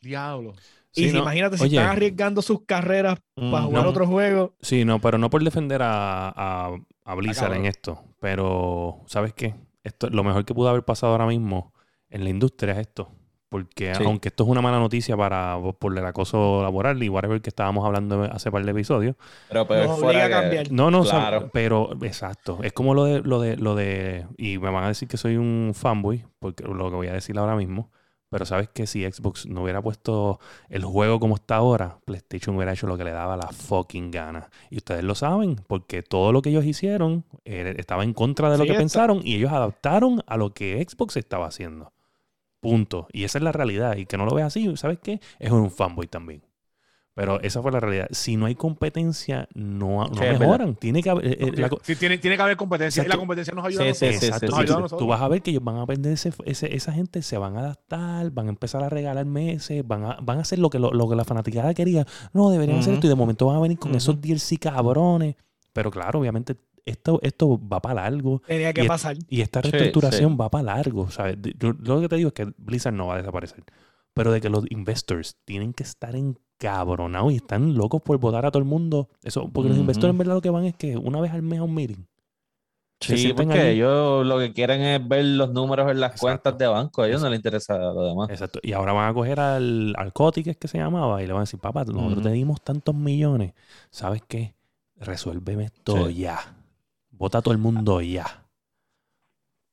Speaker 3: Diablo
Speaker 4: y imagínate si están arriesgando sus carreras para mm, jugar otro juego.
Speaker 2: Sí, no, pero no por defender a, a, Blizzard en esto. Pero, ¿sabes qué? Esto, lo mejor que pudo haber pasado ahora mismo en la industria es esto. Porque aunque esto es una mala noticia para por el acoso laboral y whatever que estábamos hablando hace par de episodios.
Speaker 1: Pero, pero fuera a cambiar.
Speaker 2: No, no, pero exacto. Es como lo de, lo de, lo de. Y me van a decir que soy un fanboy, porque lo que voy a decir ahora mismo. Pero sabes que si Xbox no hubiera puesto el juego como está ahora, PlayStation hubiera hecho lo que le daba la fucking gana. Y ustedes lo saben, porque todo lo que ellos hicieron eh, estaba en contra de lo que pensaron y ellos adaptaron a lo que Xbox estaba haciendo. Punto. Y esa es la realidad. Y que no lo veas así, ¿sabes qué? Es un fanboy también. Pero esa fue la realidad. Si no hay competencia, no, mejoran. Tiene que haber, eh,
Speaker 3: eh, tiene, tiene, que haber competencia. y la competencia nos ayuda a nosotros.
Speaker 2: Tú vas a ver que ellos van a aprender, ese, esa gente se van a adaptar, van a empezar a regalar meses, van a, van a hacer lo que, lo, que la fanaticada quería. No, deberían hacer esto y de momento van a venir con esos DLC cabrones. Pero claro, obviamente esto, esto va para largo.
Speaker 4: Tenía que pasar.
Speaker 2: Y esta reestructuración va para largo. Yo, lo que te digo es que Blizzard no va a desaparecer. Pero de que los investors tienen que estar en cabronados y están locos por votar a todo el mundo. Eso, porque los inversores en verdad lo que van es que una vez al mes a un meeting.
Speaker 1: Sí, porque ellos lo que quieren es ver los números en las cuentas de banco. A ellos no les interesa lo demás.
Speaker 2: Exacto. Y ahora van a coger al, al Coti, que es que se llamaba, y le van a decir, papá, nosotros te dimos tantos millones. ¿Sabes qué? Resuélveme esto ya. Vota a todo el mundo ya.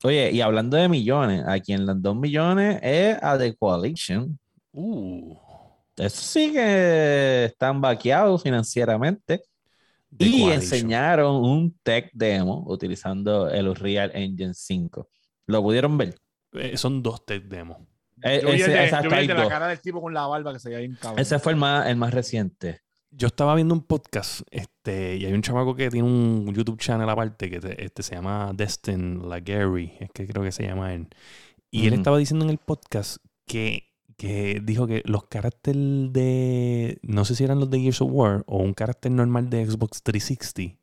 Speaker 1: Oye, y hablando de millones, a quien dan dos millones es a The Coalition.
Speaker 2: Uh.
Speaker 1: Eso sí que están vaqueados financieramente. y enseñaron un tech demo utilizando el Unreal Engine 5. ¿Lo pudieron ver?
Speaker 2: Eh, son dos tech demos.
Speaker 3: Eh, ese, la cara del tipo con la barba que se veía bien
Speaker 1: Ese fue el más, el más reciente.
Speaker 2: Yo estaba viendo un podcast este, y hay un chamaco que tiene un YouTube channel aparte que este, se llama Destin Lagary, es que creo que se llama él. Y él estaba diciendo en el podcast que que dijo que los caracteres de, no sé si eran los de Gears of War o un carácter normal de Xbox 360,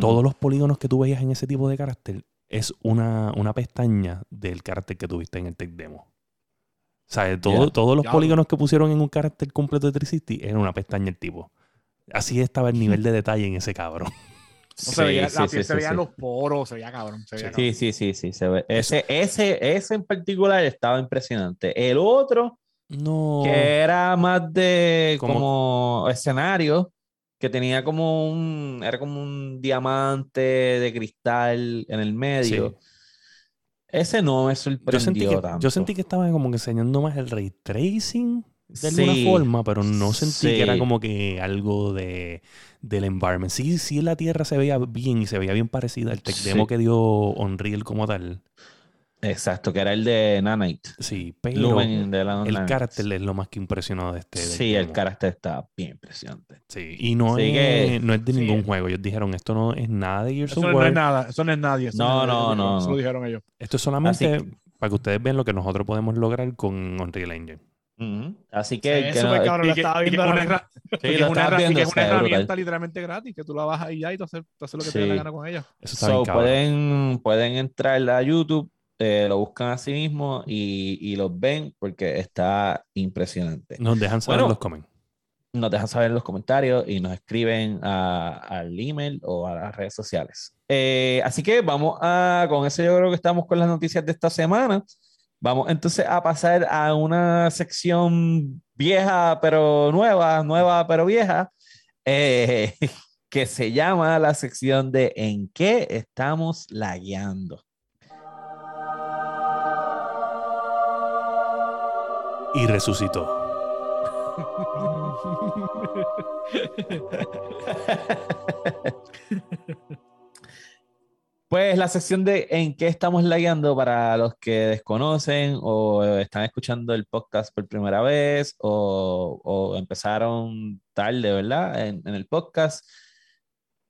Speaker 2: todos los polígonos que tú veías en ese tipo de carácter es una, una pestaña del carácter que tuviste en el tech demo. O sea, todos los polígonos que pusieron en un carácter completo de 360 era una pestaña el tipo. Así estaba el nivel de detalle en ese cabrón.
Speaker 3: se, veía, se veían los poros, se veía cabrón.
Speaker 1: sí, sí, sí, sí, se ve. Ese, ese, ese en particular estaba impresionante. El otro,
Speaker 2: no.
Speaker 1: Que era más de como escenario, que tenía como un, era como un diamante de cristal en el medio. Ese no me sorprendió yo sentí
Speaker 2: que,
Speaker 1: tanto.
Speaker 2: Yo sentí que estaba como que enseñando más el ray tracing de alguna forma, pero no sentí que era como que algo de, del environment. Sí, sí, la Tierra se veía bien y se veía bien parecida al tech demo que dio Unreal como tal.
Speaker 1: Exacto, que era el de Nanite.
Speaker 2: Sí, pero el carácter es lo más que impresionado de este.
Speaker 1: Sí, el carácter está bien impresionante.
Speaker 2: Sí, y no, es, no es de ningún juego. Ellos dijeron, esto no es nada de Gears
Speaker 3: eso
Speaker 2: no
Speaker 3: es nada, eso no es nadie.
Speaker 1: no, no, no,
Speaker 3: Eso lo dijeron ellos.
Speaker 2: Esto es solamente para que ustedes vean lo que nosotros podemos lograr con Unreal Engine.
Speaker 1: Así que,
Speaker 3: sí, que, cabrón, lo estaba viendo una, sí, lo una, viendo, es una herramienta literalmente gratis que tú la bajas ahí ya y tú haces, tú haces lo que sí. te la gana con ella.
Speaker 1: Eso está so, pueden, pueden entrar a YouTube eh, lo buscan a sí mismos y, y, los ven porque está impresionante.
Speaker 2: Nos dejan saber en los comentarios.
Speaker 1: Nos dejan saber en los comentarios y nos escriben al email o a las redes sociales. Eh, así que vamos a, con eso yo creo que estamos con las noticias de esta semana. Vamos entonces a pasar a una sección vieja pero nueva, nueva pero vieja, eh, [laughs] que se llama la sección de ¿En qué estamos lagueando?
Speaker 2: Y resucitó.
Speaker 1: Pues la sección de en qué estamos lagueando para los que desconocen o están escuchando el podcast por primera vez o, empezaron tarde, ¿verdad? En, el podcast.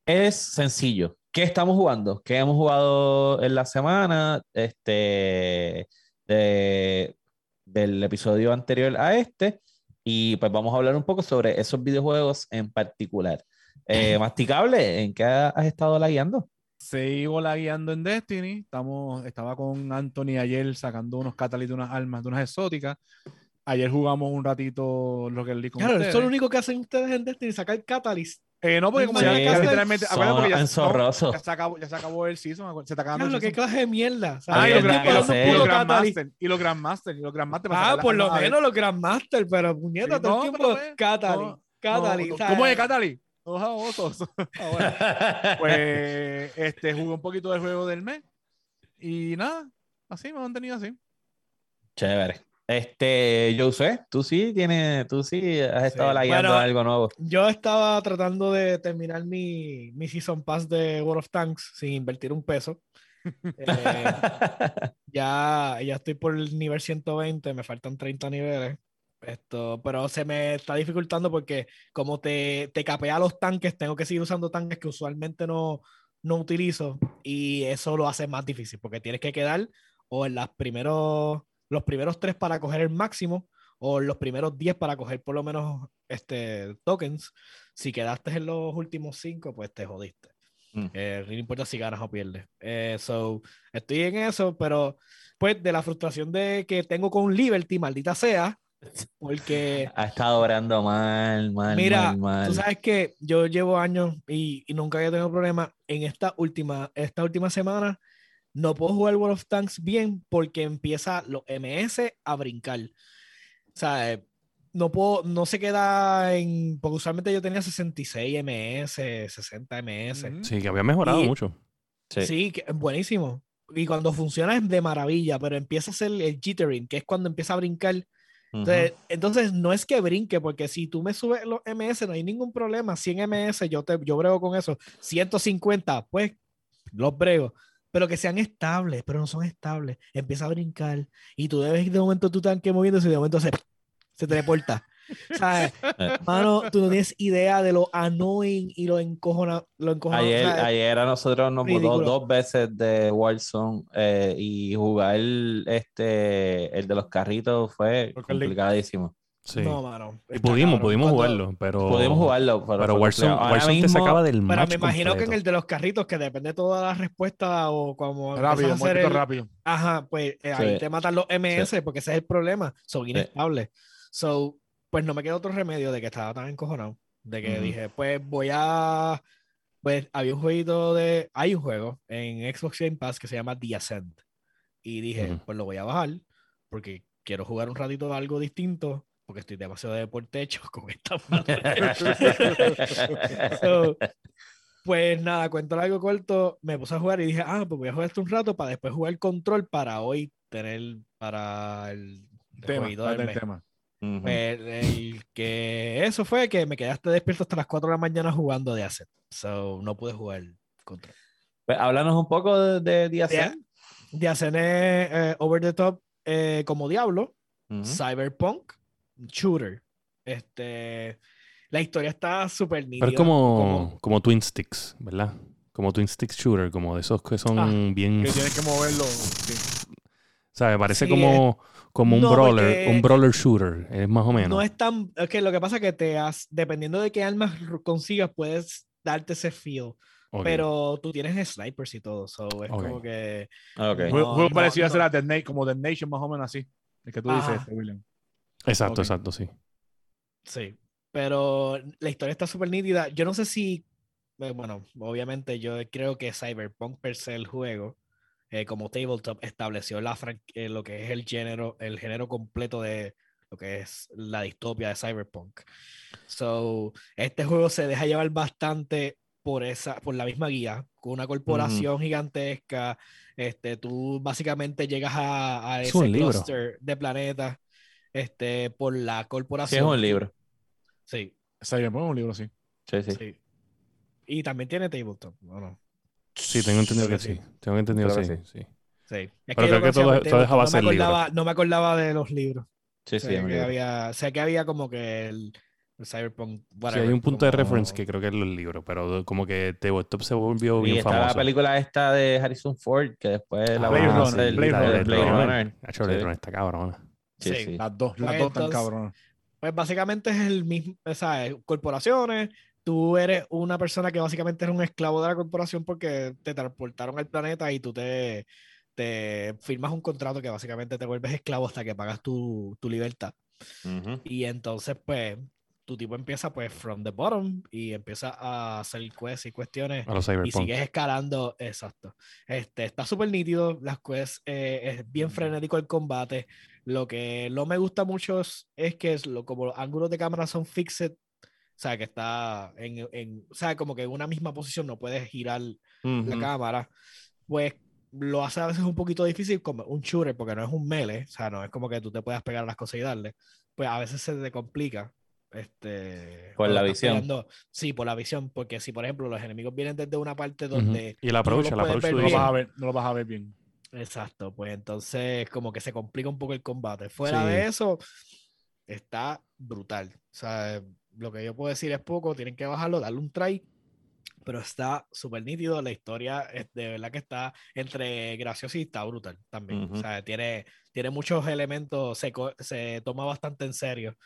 Speaker 1: Es sencillo. ¿Qué estamos jugando? ¿Qué hemos jugado en la semana? Este, del episodio anterior a este. Y pues vamos a hablar un poco sobre esos videojuegos en particular. Eh, [laughs] Masticable, ¿en qué has estado lagueando?
Speaker 3: Sigo la guiando en Destiny. Estamos, estaba con Anthony ayer sacando unos catalysts de unas armas, de unas exóticas. Ayer jugamos un ratito lo que el
Speaker 4: Claro, eso es lo único que hacen ustedes en Destiny, sacar catalyst.
Speaker 3: Eh, no, porque como ya, literalmente.
Speaker 1: Son ya, no,
Speaker 3: ya, se acabó, ya se acabó el season. Se está acabando.
Speaker 4: Claro, qué clase de mierda.
Speaker 3: Ah, y, los, Grandmaster. Y los Grandmaster. Y los Grandmaster.
Speaker 4: Ah, por lo menos los Grandmaster, pero puñeta, todo el tiempo. Catalyst. Catalyst.
Speaker 3: ¿Cómo es Catalyst? Dos [laughs] ah, [laughs] Pues este, jugué un poquito del juego del mes. Y nada, así me han mantenido así.
Speaker 1: Chévere. Este, yo sé, tú sí tienes, tú sí has estado sí. algo nuevo.
Speaker 4: Yo estaba tratando de terminar mi, mi Season Pass de World of Tanks sin invertir un peso. Eh, [laughs] ya, ya estoy por el nivel 120, me faltan 30 niveles. Esto, pero se me está dificultando porque como te, te capea los tanques, tengo que seguir usando tanques que usualmente no, no utilizo y eso lo hace más difícil porque tienes que quedar o en las primeros, los primeros tres para coger el máximo o los primeros diez para coger por lo menos este, tokens. Si quedaste en los últimos cinco, pues te jodiste. Mm. Eh, no importa si ganas o pierdes. Eh, so, estoy en eso, pero pues de la frustración de que tengo con Liberty, maldita sea, porque. [laughs]
Speaker 1: Ha estado orando mal, mal,
Speaker 4: mira,
Speaker 1: mal,
Speaker 4: Tú sabes que yo llevo años y, nunca había tenido problema. En esta última, esta última semana no puedo jugar World of Tanks bien porque empieza los MS a brincar. O sea, no puedo, no se queda en. Porque usualmente yo tenía 66 MS, 60 MS.
Speaker 2: Sí, que había mejorado mucho.
Speaker 4: Sí, sí que, buenísimo. Y cuando funciona es de maravilla, pero empieza a ser el jittering, que es cuando empieza a brincar entonces, no es que brinque, porque si tú me subes los MS, no hay ningún problema. 100 MS, yo, te, yo brego con eso. 150, pues los brego. Pero que sean estables, pero no son estables. Empieza a brincar y tú debes de momento tu tanque moviéndose y de momento se, se teleporta. ¿Sabes? [laughs] Eh. Mano, tú no tienes idea de lo annoying y lo encojona. Lo
Speaker 1: ayer, ayer a nosotros nos mudó dos veces de Warzone eh, y jugar el, este, el de los carritos fue complicadísimo.
Speaker 2: Sí. No, mano. Y pudimos, pudimos jugarlo, pero.
Speaker 1: Pudimos jugarlo, pero,
Speaker 2: pero Warzone, Warzone te sacaba del Pero
Speaker 4: me imagino que en el de los carritos, que depende de toda la respuesta o como.
Speaker 3: Rápido, muy rápido.
Speaker 4: Ajá, pues eh, ahí te matan los MS porque ese es el problema. Son inestables. So, pues no me queda otro remedio de que estaba tan encojonado. De que dije, pues voy a. Pues había un jueguito de. Hay un juego en Xbox Game Pass que se llama The Ascent. Y dije, pues lo voy a bajar porque quiero jugar un ratito de algo distinto porque estoy demasiado de por techo [laughs] con esta [laughs] Pues nada, cuento algo corto, me puse a jugar y dije, ah, pues voy a jugar esto un rato para después jugar el control para hoy tener para el,
Speaker 3: tema, el tema.
Speaker 4: Pues, el que eso fue que me quedaste despierto hasta las 4 de la mañana jugando de Ascent. So no pude jugar contra.
Speaker 1: Pues háblanos un poco de. De Ascent
Speaker 4: es eh, over the top eh, como Diablo, Cyberpunk, Shooter. Este, la historia está súper nítida.
Speaker 2: Pero es como, como, Twin Sticks, ¿verdad? Como Twin Sticks Shooter, como de esos que son ah, bien.
Speaker 3: Que tienes que moverlo.
Speaker 2: O sea, me parece como como un brawler, un brawler shooter, es más o menos.
Speaker 4: No es tan, es que lo que pasa es que te has, dependiendo de qué armas consigas, puedes darte ese feel. Pero tú tienes snipers y todo, so es como que.
Speaker 3: Okay. juego parecido a ser a Dead como The Nation, más o menos así. El que tú dices, este, William.
Speaker 2: Exacto, exacto, sí.
Speaker 4: Sí. Pero la historia está súper nítida. Yo no sé si. Eh, bueno, obviamente yo creo que Cyberpunk per se el juego eh, como tabletop estableció la eh, lo que es el género, el género completo de lo que es la distopia de Cyberpunk. So, este juego se deja llevar bastante por esa, por la misma guía, con una corporación gigantesca. Este, tú básicamente llegas a, a ese cluster de planetas este, por la corporación.
Speaker 1: Sí, es un libro.
Speaker 4: Sí.
Speaker 3: Cyberpunk es un libro, sí.
Speaker 1: Sí, sí.
Speaker 4: Y también tiene tabletop, ¿o no?
Speaker 2: Sí, tengo entendido que sí. Tengo entendido que sí. sí.
Speaker 4: sí.
Speaker 2: Es Pero creo que todo, todo dejaba
Speaker 4: no me No me acordaba de los libros.
Speaker 1: Sí, sí.
Speaker 4: que había, sé que había como que el, Cyberpunk.
Speaker 2: sí, hay un punto de reference que creo que es los libros, pero como que Tabletop se volvió bien
Speaker 1: está
Speaker 2: famoso.
Speaker 1: la película esta de Harrison Ford, que después la
Speaker 3: Blade
Speaker 1: van
Speaker 3: a hacer. Blade Runner.
Speaker 2: Blade Runner. Blade Runner está cabrona.
Speaker 3: Sí, sí, Las dos, las pues dos están cabronas.
Speaker 4: Pues básicamente es el mismo, ¿sabes? Corporaciones, tú eres una persona que básicamente eres un esclavo de la corporación porque te transportaron al planeta y tú te, te firmas un contrato que básicamente te vuelves esclavo hasta que pagas tu, tu libertad. Y entonces, pues, tu tipo empieza pues from the bottom y empieza a hacer quests y cuestiones y sigues escalando, exacto. Este, está súper nítido, las quests, eh, es bien frenético el combate. Lo que no me gusta mucho es, que es lo, como los ángulos de cámara son fixed, o sea, que está en, en, o sea, como que en una misma posición no puedes girar la cámara, pues lo hace a veces un poquito difícil como un shooter, porque no es un melee, o sea, no es como que tú te puedas pegar las cosas y darle, pues a veces se te complica. Este,
Speaker 1: por la visión.
Speaker 4: sí, por la visión, porque si por ejemplo los enemigos vienen desde una parte donde...
Speaker 2: Y la approach, la approach
Speaker 3: no, lo vas a ver, no lo vas a ver bien.
Speaker 4: Exacto, pues entonces como que se complica un poco el combate. Fuera de eso, está brutal. O sea, lo que yo puedo decir es poco, tienen que bajarlo, darle un try pero está súper nítido. La historia es de verdad que está entre graciosa y está brutal también. O sea, tiene, tiene muchos elementos, se, se toma bastante en serio.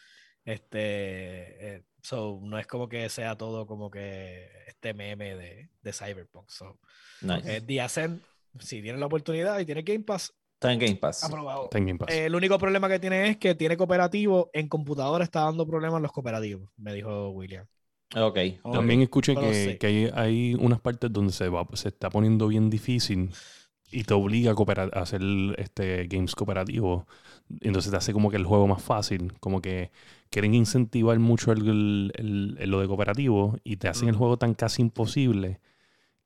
Speaker 4: Este, eh, so, no es como que sea todo como que este meme de, de Cyberpunk. So, nice. eh, si tiene la oportunidad y tiene Game Pass,
Speaker 1: Está en Game Pass.
Speaker 4: Aprobado.
Speaker 2: Game Pass.
Speaker 4: el único problema que tiene es que tiene cooperativo. En computadora está dando problemas los cooperativos, me dijo William.
Speaker 1: Ok.
Speaker 2: También escuché que, que hay, hay, unas partes donde se, va, se está poniendo bien difícil y te obliga a, cooperar, a hacer este games cooperativos. Entonces te hace como que el juego más fácil. Como que quieren incentivar mucho el, el, lo de cooperativo y te hacen el juego tan casi imposible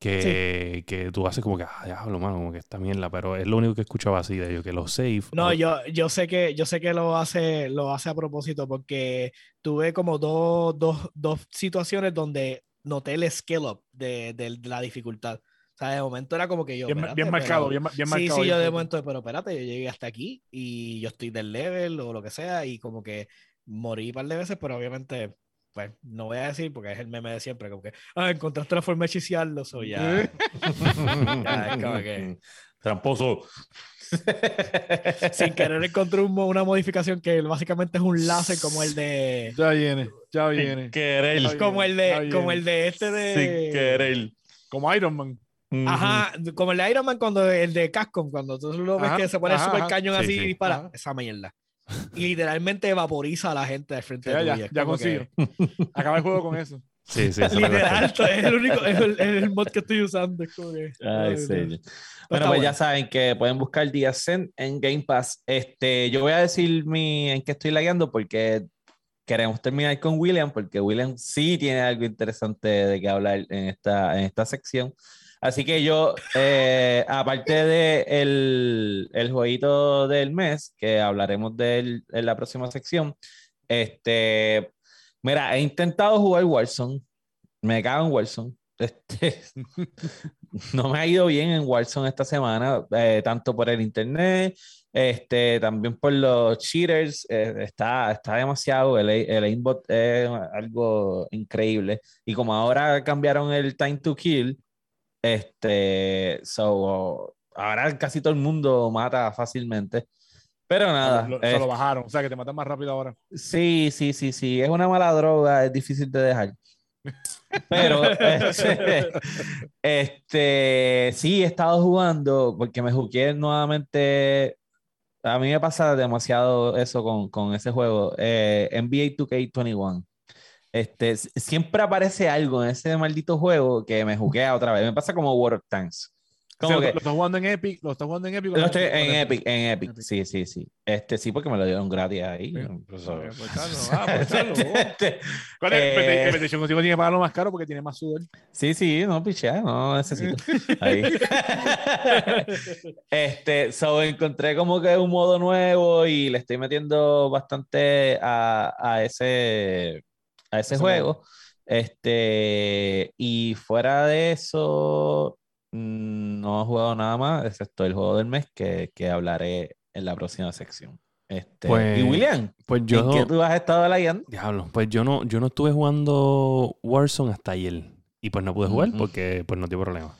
Speaker 2: que, que tú haces como que, ah, diablo, mano, como que está mierda, pero es lo único que escuchaba así de ellos, que los save.
Speaker 4: No, yo, yo sé que, yo sé que lo hace, lo hace a propósito, porque tuve como dos, dos, dos situaciones donde noté el scale up de, de, la dificultad. O sea, de momento era como que yo.
Speaker 3: Bien, bien marcado, bien, bien, marcado.
Speaker 4: Sí, sí, yo de momento, pero espérate, yo llegué hasta aquí y yo estoy del level o lo que sea, y como que morí un par de veces, pero obviamente pues no voy a decir porque es el meme de siempre, como que, ah, encontraste la forma de chisearlo, soy ya. [laughs]
Speaker 1: ya es como que... [laughs] Tramposo.
Speaker 4: Sin querer encontré una modificación que básicamente es un láser como el de.
Speaker 3: Ya viene, ya viene.
Speaker 1: Querer.
Speaker 4: Como el de, como el de este de.
Speaker 1: Sin querer.
Speaker 3: Como Iron Man.
Speaker 4: Ajá, como el de Iron Man cuando el de Capcom, cuando tú lo ves que se pone el super cañón así y dispara. Esa mierda y [laughs] literalmente evaporiza a la gente de frente
Speaker 3: de
Speaker 4: Ya,
Speaker 3: ya, ya consigo. Acaba el juego con eso.
Speaker 2: Sí, sí,
Speaker 4: Literal, [laughs] es el único, es el, mod que estoy usando.
Speaker 1: Ay, sí. Bueno, pues ya saben que pueden buscar The Ascent en Game Pass. Este, yo voy a decir mi, en qué estoy lagueando porque queremos terminar con William, porque William sí tiene algo interesante de que hablar en esta, en esta sección. Así que yo, eh, aparte de el, el, jueguito del mes, que hablaremos de él en la próxima sección, este, mira, he intentado jugar Warzone, me cago en Warzone. [laughs] Este, no me ha ido bien en Warzone esta semana, eh, tanto por el internet, este, también por los cheaters, eh, está, está demasiado, el, el aimbot es algo increíble. Y como ahora cambiaron el time to kill, este, so, ahora casi todo el mundo mata fácilmente. Pero nada.
Speaker 3: se lo bajaron, o sea que te matan más rápido ahora.
Speaker 1: Sí, sí, sí, sí. Es una mala droga, es difícil de dejar. Pero [laughs] este, este, sí, he estado jugando porque me jugué nuevamente. A mí me pasa demasiado eso con, con ese juego. Eh, NBA 2K21. Este, siempre aparece algo en ese maldito juego que me juguea otra vez. Me pasa como World of Tanks.
Speaker 3: ¿Lo, estás jugando en Epic? ¿Lo estás jugando en Epic?
Speaker 1: Lo estoy en Epic, en Epic. Sí, sí, sí. Este sí, porque me lo dieron gratis ahí.
Speaker 3: ¿Cuál es? Eh, el PlayStation tiene que pagarlo más caro porque tiene más sudor.
Speaker 1: Sí, sí, no, pichea, no necesito. [laughs] ahí. [laughs] este, so encontré como que un modo nuevo y le estoy metiendo bastante a, a ese, a ese juego. Este, y fuera de eso, mm, no he jugado nada más, excepto el juego del mes que, que hablaré en la próxima sección. Este, pues, y William,
Speaker 2: pues yo,
Speaker 1: ¿en qué tú has estado leyendo?
Speaker 2: Diablo, pues yo no, yo no estuve jugando Warzone hasta ayer. Y pues no pude jugar porque pues no tuve problema.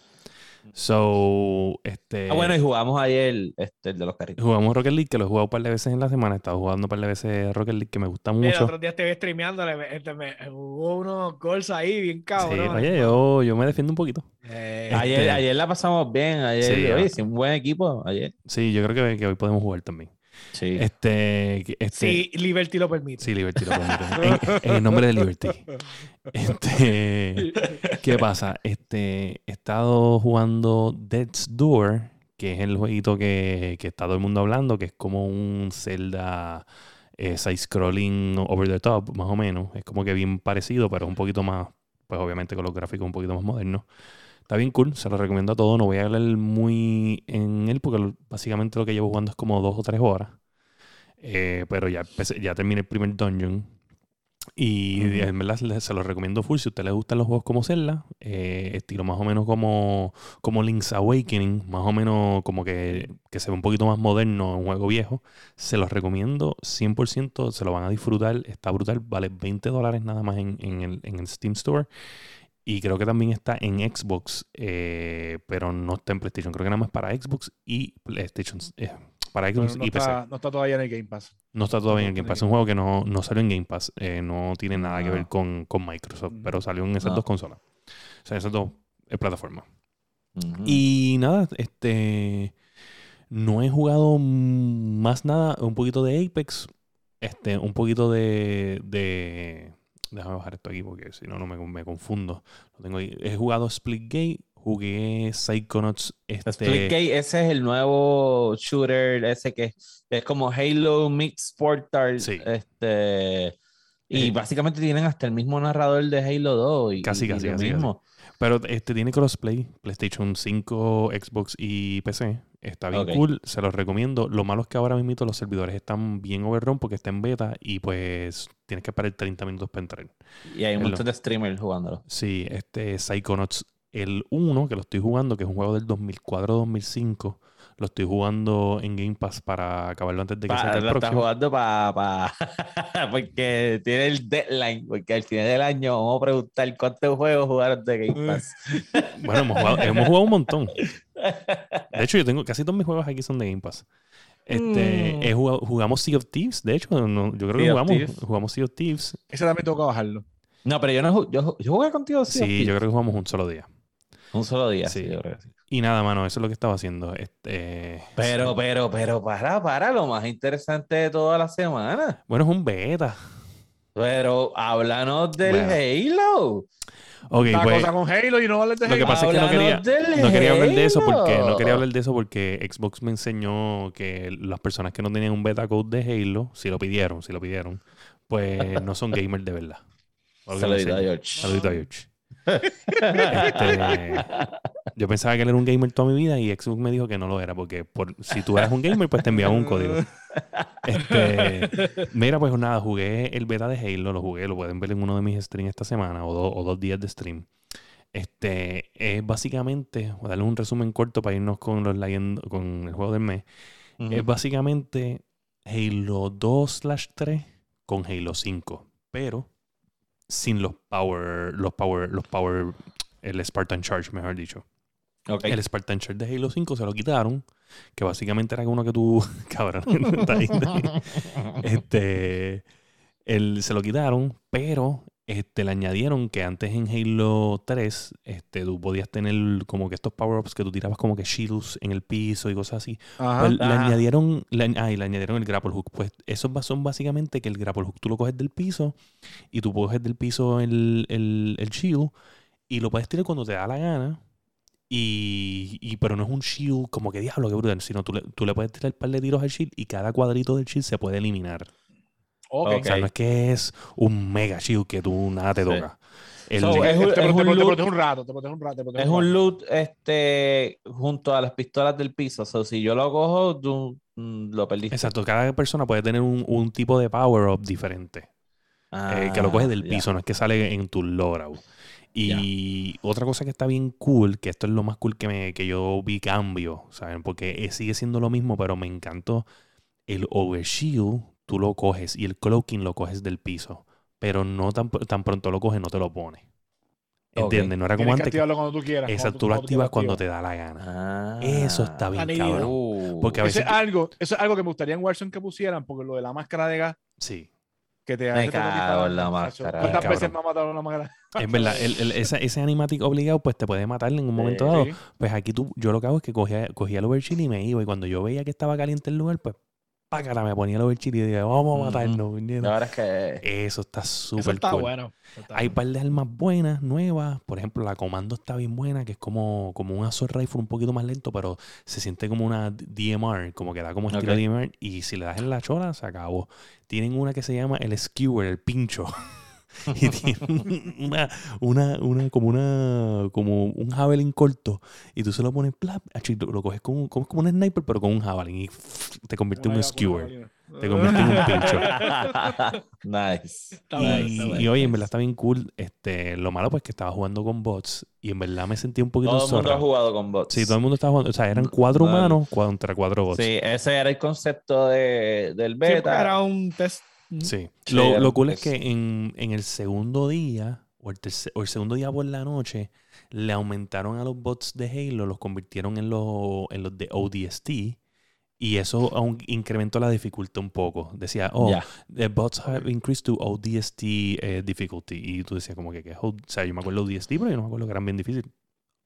Speaker 2: So, este.
Speaker 1: Ah, bueno, y jugamos ayer este, el de los carritos.
Speaker 2: Jugamos Rocket League, que lo he jugado un par de veces en la semana. He estado jugando un par de veces Rocket League, que me gusta mucho. el
Speaker 4: otro día estuve streameando, este, me, jugó unos goals ahí, bien cabrón. Sí,
Speaker 2: oye, yo, yo me defiendo un poquito.
Speaker 1: Eh, ayer, este ayer la pasamos bien. Ayer, sí, oye, sí, un buen equipo ayer.
Speaker 2: Sí, yo creo que, que hoy podemos jugar también.
Speaker 1: Sí.
Speaker 2: Este, este,
Speaker 4: sí, Liberty lo permite.
Speaker 2: Sí, Liberty lo permite. [laughs] en, el nombre de Liberty. Este, ¿Qué pasa? Este, he estado jugando Dead's Door, que es el jueguito que, que está todo el mundo hablando, que es como un Zelda eh, side-scrolling over the top, más o menos. Es como que bien parecido, pero un poquito más, pues obviamente con los gráficos un poquito más modernos. Está bien cool, se lo recomiendo a todos. No voy a hablar muy en él porque básicamente lo que llevo jugando es como dos o tres horas. Eh, pero ya, ya terminé el primer dungeon. Y en verdad se lo recomiendo full. Si a usted le gustan los juegos como Zelda, eh, estilo más o menos como, como Link's Awakening, más o menos como que, que se ve un poquito más moderno, un juego viejo, se los recomiendo 100%. Se lo van a disfrutar. Está brutal. Vale 20 dólares nada más en, en, el, en el Steam Store. Y creo que también está en Xbox, eh, pero no está en PlayStation. Creo que nada más para Xbox y PlayStation. Eh, para Xbox
Speaker 3: no
Speaker 2: y
Speaker 3: está, PC. No está todavía en el Game Pass.
Speaker 2: No está todavía en el Game Pass. Es un juego que no, no salió en Game Pass. Eh, no tiene nada que ver con, con Microsoft, pero salió en esas dos consolas. O sea, esas dos plataformas. Y nada, este. No he jugado más nada. Un poquito de Apex. Este, un poquito de Déjame bajar esto aquí porque si no, no me, confundo. Lo tengo ahí. He jugado Splitgate, jugué Psychonauts. Este...
Speaker 1: Splitgate, ese es el nuevo shooter, ese que es como Halo Mix Portal. Sí. Este, y eh, básicamente tienen hasta el mismo narrador de Halo 2. Y,
Speaker 2: casi, casi, casi, mismo. Pero este tiene crossplay, PlayStation 5, Xbox y PC. Está bien cool, se los recomiendo. Lo malo es que ahora mismo los servidores están bien overrun porque está en beta y pues tienes que esperar 30 minutos para entrar.
Speaker 1: Y hay un montón de streamers jugándolo.
Speaker 2: Sí, este Psychonauts, el 1 que lo estoy jugando, que es un juego del 2004-2005 lo estoy jugando en Game Pass para acabarlo antes de que
Speaker 1: sea el
Speaker 2: lo
Speaker 1: próximo. jugando para... [laughs] porque tiene el deadline, porque al final del año vamos a preguntar cuántos juegos jugaron de Game Pass. [laughs]
Speaker 2: bueno, hemos jugado, hemos jugado un montón. [laughs] De hecho, yo tengo casi todos mis juegos aquí son de Game Pass. Este, mm. jugamos Sea of Thieves, de hecho, yo creo que jugamos, jugamos Sea of Thieves.
Speaker 3: Ese también toca bajarlo.
Speaker 1: No, pero yo no yo, yo jugué contigo.
Speaker 2: Sea sí, yo creo que jugamos un solo día.
Speaker 1: Un solo día, sí. yo creo que sí.
Speaker 2: Y nada, mano, eso es lo que estaba haciendo. Este,
Speaker 1: pero, pero, pero, para, para, lo más interesante de toda la semana.
Speaker 2: Bueno, es un beta.
Speaker 1: Pero háblanos del Halo.
Speaker 2: Ok, pues,
Speaker 3: cosa con Halo y no hablar de
Speaker 2: Halo. Lo que pasa es que no quería, no quería hablar de eso porque no quería hablar de eso porque Xbox me enseñó que las personas que no tenían un beta code de Halo, si lo pidieron, si lo pidieron, pues no son gamers de verdad.
Speaker 1: Saludito a George.
Speaker 2: Saludito a George. Este, yo pensaba que él era un gamer toda mi vida y Xbox me dijo que no lo era, porque por, si tú eras un gamer, pues te enviaba un código. Este, mira, pues nada, jugué el beta de Halo, lo jugué, lo pueden ver en uno de mis streams esta semana o, dos días de stream. Este es básicamente, voy a darle un resumen corto para irnos con los con el juego del mes. Es básicamente Halo 2 3 con Halo 5, pero sin los power, los power, los power, el Spartan Charge, mejor dicho. El Spartan Charge de Halo 5 se lo quitaron, que básicamente era uno que tú, [laughs] cabrón, [laughs] este, el, se lo quitaron, pero este, le añadieron que antes en Halo 3 este, tú podías tener como que estos power-ups que tú tirabas como que shields en el piso y cosas así. Pues le añadieron, le, le añadieron el grapple hook. Pues esos son básicamente que el grapple hook tú lo coges del piso y tú coges del piso el, el, el shield y lo puedes tirar cuando te da la gana Y, pero no es un shield como que diablo, que brutal, sino tú le, tú le puedes tirar un par de tiros al shield y cada cuadrito del shield se puede eliminar. Okay. O sea, no es que es un mega shield que tú nada te toca.
Speaker 3: es, un, loot, un rato, te un rato.
Speaker 1: es un, loot este, junto a las pistolas del piso. O sea, si yo lo cojo, tú mm, lo perdiste.
Speaker 2: Exacto, cada persona puede tener un, un tipo de power-up diferente. Eh, que lo coges del ah, piso, no es que sale en tu loadout. Y otra cosa que está bien cool, que esto es lo más cool que, me, que yo vi cambio, ¿saben? Porque sigue siendo lo mismo, pero me encantó. El overshield, tú lo coges y el cloaking lo coges del piso. Pero no tan, tan pronto lo coges, no te lo pones. ¿Entiendes? No era como antes.
Speaker 3: Que cuando tú quieras.
Speaker 2: Exacto, tú, lo activas cuando te da la gana. eso está bien cabrón. Porque a veces...
Speaker 3: eso, es algo, eso es algo que me gustaría en Warzone que pusieran, porque lo de la máscara de gas.
Speaker 2: Sí.
Speaker 1: Que te me cago en la máscara.
Speaker 3: ¿Cuántas veces me ha matado una máscara?
Speaker 2: Es verdad, el, ese, ese animatic obligado pues te puede matar en un momento dado. Pues aquí tú, yo lo que hago es que cogía, cogía el overchill y me iba. Y cuando yo veía que estaba caliente el lugar, pues págara, me ponía el overchill y decía, vamos a matarnos.
Speaker 1: La es que...
Speaker 2: Eso está súper cool. bueno. Hay un par de armas buenas, nuevas. Por ejemplo, la comando está bien buena, que es como, como un assault rifle un poquito más lento, pero se siente como una DMR, como que da como estilo DMR. Y si le das en la chola, se acabó. Tienen una que se llama el skewer, el pincho. [laughs] [laughs] y tiene una, una, una, como una, como un javelin corto y tú se lo pones plap, lo coges como, como, como un sniper pero con un javelin y te convierte en un skewer. Te convierte en un pincho. [laughs]
Speaker 1: nice.
Speaker 2: y, oye, en verdad está bien cool. Este, lo malo pues que estaba jugando con bots y en verdad me sentí un poquito
Speaker 1: Todo el mundo ha jugado con bots.
Speaker 2: Sí, todo el mundo estaba jugando. O sea, eran cuatro humanos contra cuatro bots.
Speaker 1: Sí, ese era el concepto de, del beta.
Speaker 4: era un test
Speaker 2: Sí. Lo, lo, cool es que en, el segundo día, o el, o el, segundo día por la noche, le aumentaron a los bots de Halo, los convirtieron en, los, en los de ODST. Y eso aún incrementó la dificultad un poco. Decía, oh, the bots have increased to ODST eh, difficulty. Y tú decías como que, que, o sea, yo me acuerdo de ODST, pero yo no me acuerdo que eran bien difíciles.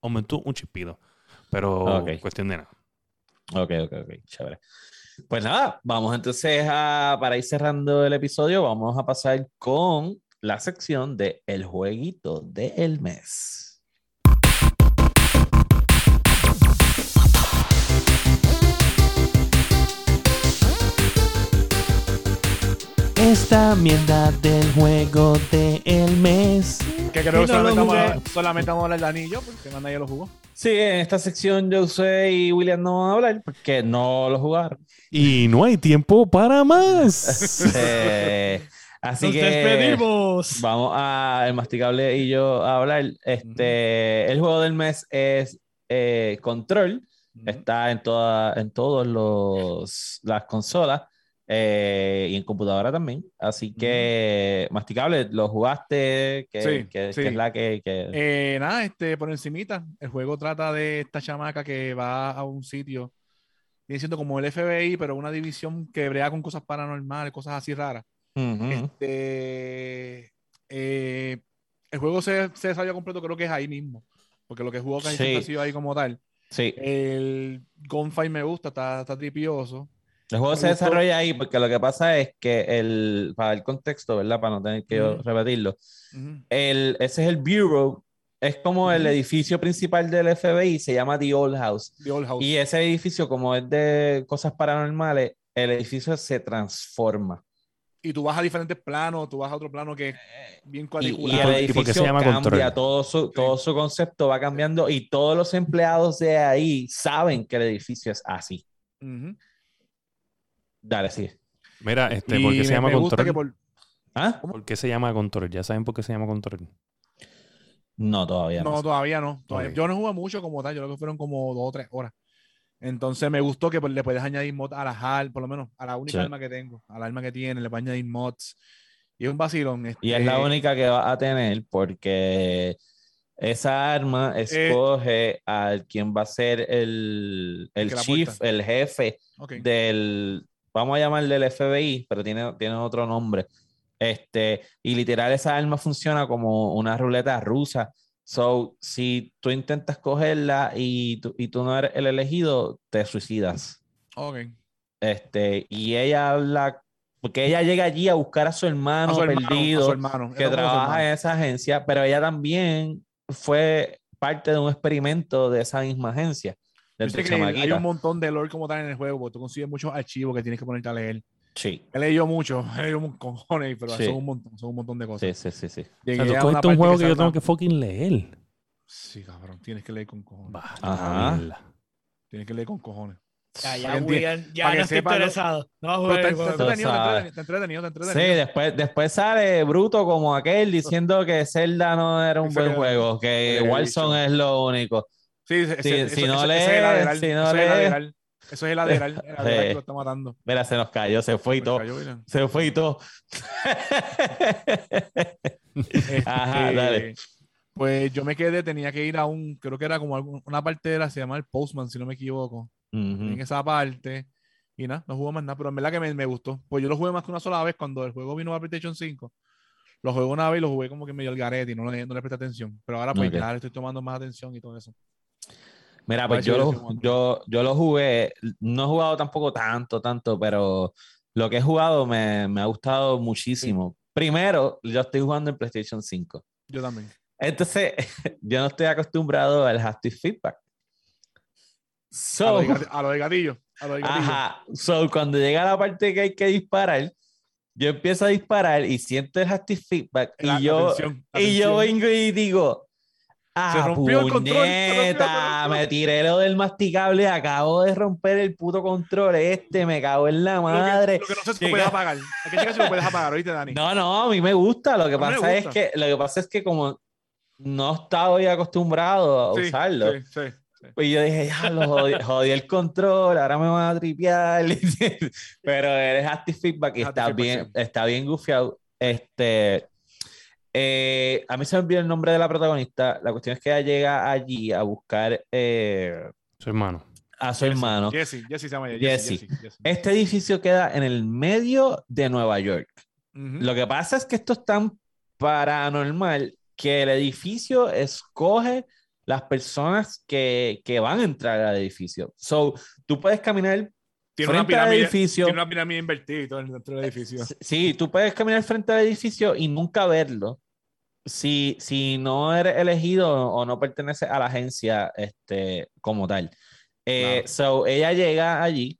Speaker 2: Aumentó un chispido. Pero cuestión de nada.
Speaker 1: Ok, ok, ok. Chévere. Pues nada, vamos entonces a, para ir cerrando el episodio, vamos a pasar con la sección de El Jueguito del Mes. Esta mierda del juego del mes.
Speaker 3: Que creo que solamente, solamente, vamos a hablar del anillo, porque manda ya lo jugó.
Speaker 1: Sí, en esta sección yo sé y William no van a hablar porque no lo jugaron.
Speaker 2: Y no hay tiempo para más. [laughs]
Speaker 1: así que despedimos. Vamos a el masticable y yo a hablar. Este, el juego del mes es eh, Control. Está en toda, en todos los las consolas. Eh, y en computadora también. Así que, Masticable, ¿lo jugaste? que, es la que...?
Speaker 3: Eh, nada, este, por encimita, el juego trata de esta chamaca que va a un sitio, viene siendo como el FBI, pero una división que brega con cosas paranormales, cosas así raras. este, eh, el juego se, se desarrolla completo, creo que es ahí mismo, porque lo que jugó casi ha sido ahí como tal.
Speaker 1: Sí.
Speaker 3: El Gunfight me gusta, está, está tripioso.
Speaker 1: El juego se desarrolla ahí porque lo que pasa es que el, para el contexto, ¿verdad? Para no tener que repetirlo, el, ese es el Bureau, es como el edificio principal del FBI, se llama The Old House.
Speaker 3: The Old House.
Speaker 1: Y ese edificio, como es de cosas paranormales, el edificio se transforma.
Speaker 3: Y tú vas a diferentes planos, tú vas a otro plano que es bien
Speaker 1: cuadriculado. Y, el edificio se llama cambia, todo su, todo su concepto va cambiando y todos los empleados de ahí saben que el edificio es así. Dale, sí.
Speaker 2: Mira, este, ¿por qué se llama control? Por... ¿Ah? ¿Por qué se llama control? ¿Ya saben por qué se llama control?
Speaker 1: No, todavía
Speaker 3: no. No, todavía no. Yo no jugué mucho como tal, yo creo que fueron como dos o tres horas. Entonces me gustó que pues, le puedes añadir mods a la HAL, por lo menos a la única arma que tengo, a la arma que tiene, le puedes añadir mods. Y es un vacilón.
Speaker 1: Y es la este única que va a tener porque esa arma eh, escoge a quien va a ser el, el chief, el jefe del, vamos a llamarle el FBI, pero tiene, tiene otro nombre. Este, y literal esa arma funciona como una ruleta rusa. So, si tú intentas cogerla y tú, y tú no eres el elegido, te suicidas.
Speaker 3: Ok.
Speaker 1: Este, y ella habla, porque ella llega allí a buscar a su hermano perdido, que trabaja en esa agencia, pero ella también fue parte de un experimento de esa misma agencia.
Speaker 3: Hay un montón de lore como tal en el juego, porque tú consigues muchos archivos que tienes que ponerte a leer.
Speaker 1: Sí.
Speaker 3: He leído mucho, [laughs] he leído un cojones, pero son un montón, son un montón de cosas.
Speaker 1: Sí, sí, sí. sí.
Speaker 2: O sea, un juego que, yo tengo que fucking leer.
Speaker 3: Sí, cabrón, tienes que leer con cojones.
Speaker 1: Ajá.
Speaker 3: Tienes que leer con cojones.
Speaker 4: Ya, ya, William, ya no estoy interesado. No a jugar
Speaker 3: está, entretenido, está entretenido, está entretenido,
Speaker 1: Sí, después, después sale Bruto como aquel diciendo que Zelda no era un buen juego, que Warzone es lo único.
Speaker 3: Sí, si no lees, si no lees, eso es el lateral, el [laughs] que lo está matando.
Speaker 1: Mira, se nos cayó, se fue y todo. se fue y todo. [laughs]
Speaker 3: Ajá, este, dale. Pues yo me quedé, tenía que ir a un, creo que era como una parte de la, se llama el Postman, si no me equivoco. En esa parte. Y nada, no jugó más nada, pero en verdad que me, me, gustó. Pues yo lo jugué más que una sola vez cuando el juego vino a PlayStation 5. Lo jugué una vez y lo jugué como que medio el garete y no, le, no le presté atención. Pero ahora pues ya le estoy tomando más atención y todo eso.
Speaker 1: Mira, pues yo lo, yo, yo lo jugué, no he jugado tampoco tanto, tanto, pero lo que he jugado me, me ha gustado muchísimo. Primero, yo estoy jugando en PlayStation 5.
Speaker 3: Yo también.
Speaker 1: Entonces, [laughs] yo no estoy acostumbrado al haptic feedback.
Speaker 3: So, a lo de gatillo. A lo de gatillo.
Speaker 1: Ajá. So, cuando llega la parte que hay que disparar, yo empiezo a disparar y siento el haptic feedback. y, yo, y yo vengo y digo, Ah, se rompió el control. Me tiré lo del masticable, acabo de romper el puto control este, me cago en la madre.
Speaker 3: Lo que, no sé si lo puedes apagar. Que checar si lo puedes apagar, ¿oíste, Dani?
Speaker 1: No, no, a mí me gusta. Lo que pasa es que lo que pasa es que como no estaba acostumbrado a usarlo. Sí, sí, Pues yo dije, ya lo jodí, [laughs] el control, ahora me van a tripear. [laughs] Pero eres active feedback y está bien, está bien gufiado. Este, eh, a mí se me olvidó el nombre de la protagonista. La cuestión es que ella llega allí a buscar. Eh,
Speaker 2: su hermano.
Speaker 1: A su hermano.
Speaker 3: Jesse, Jesse se llama
Speaker 1: Jesse. Este edificio queda en el medio de Nueva York. Lo que pasa es que esto es tan paranormal que el edificio escoge las personas que, que van a entrar al edificio. So, tú puedes caminar
Speaker 3: tiene frente una pirámide, al edificio. Tiene una pirámide invertida dentro del edificio.
Speaker 1: Sí, tú puedes caminar frente al edificio y nunca verlo si, si no eres elegido o no pertenece a la agencia este, como tal. Eh, so, ella llega allí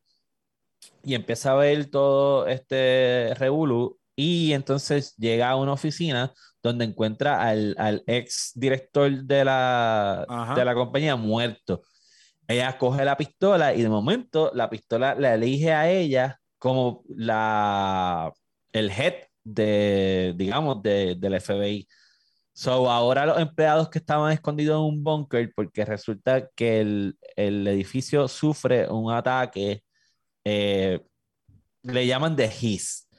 Speaker 1: y empieza a ver todo este revolú y entonces llega a una oficina donde encuentra al, al ex director de la, de la compañía muerto. Ella coge la pistola y de momento la pistola le elige a ella como la, el head de, digamos, de, del FBI. So, ahora los empleados que estaban escondidos en un búnker, porque resulta que el, el, edificio sufre un ataque, eh, le llaman de His,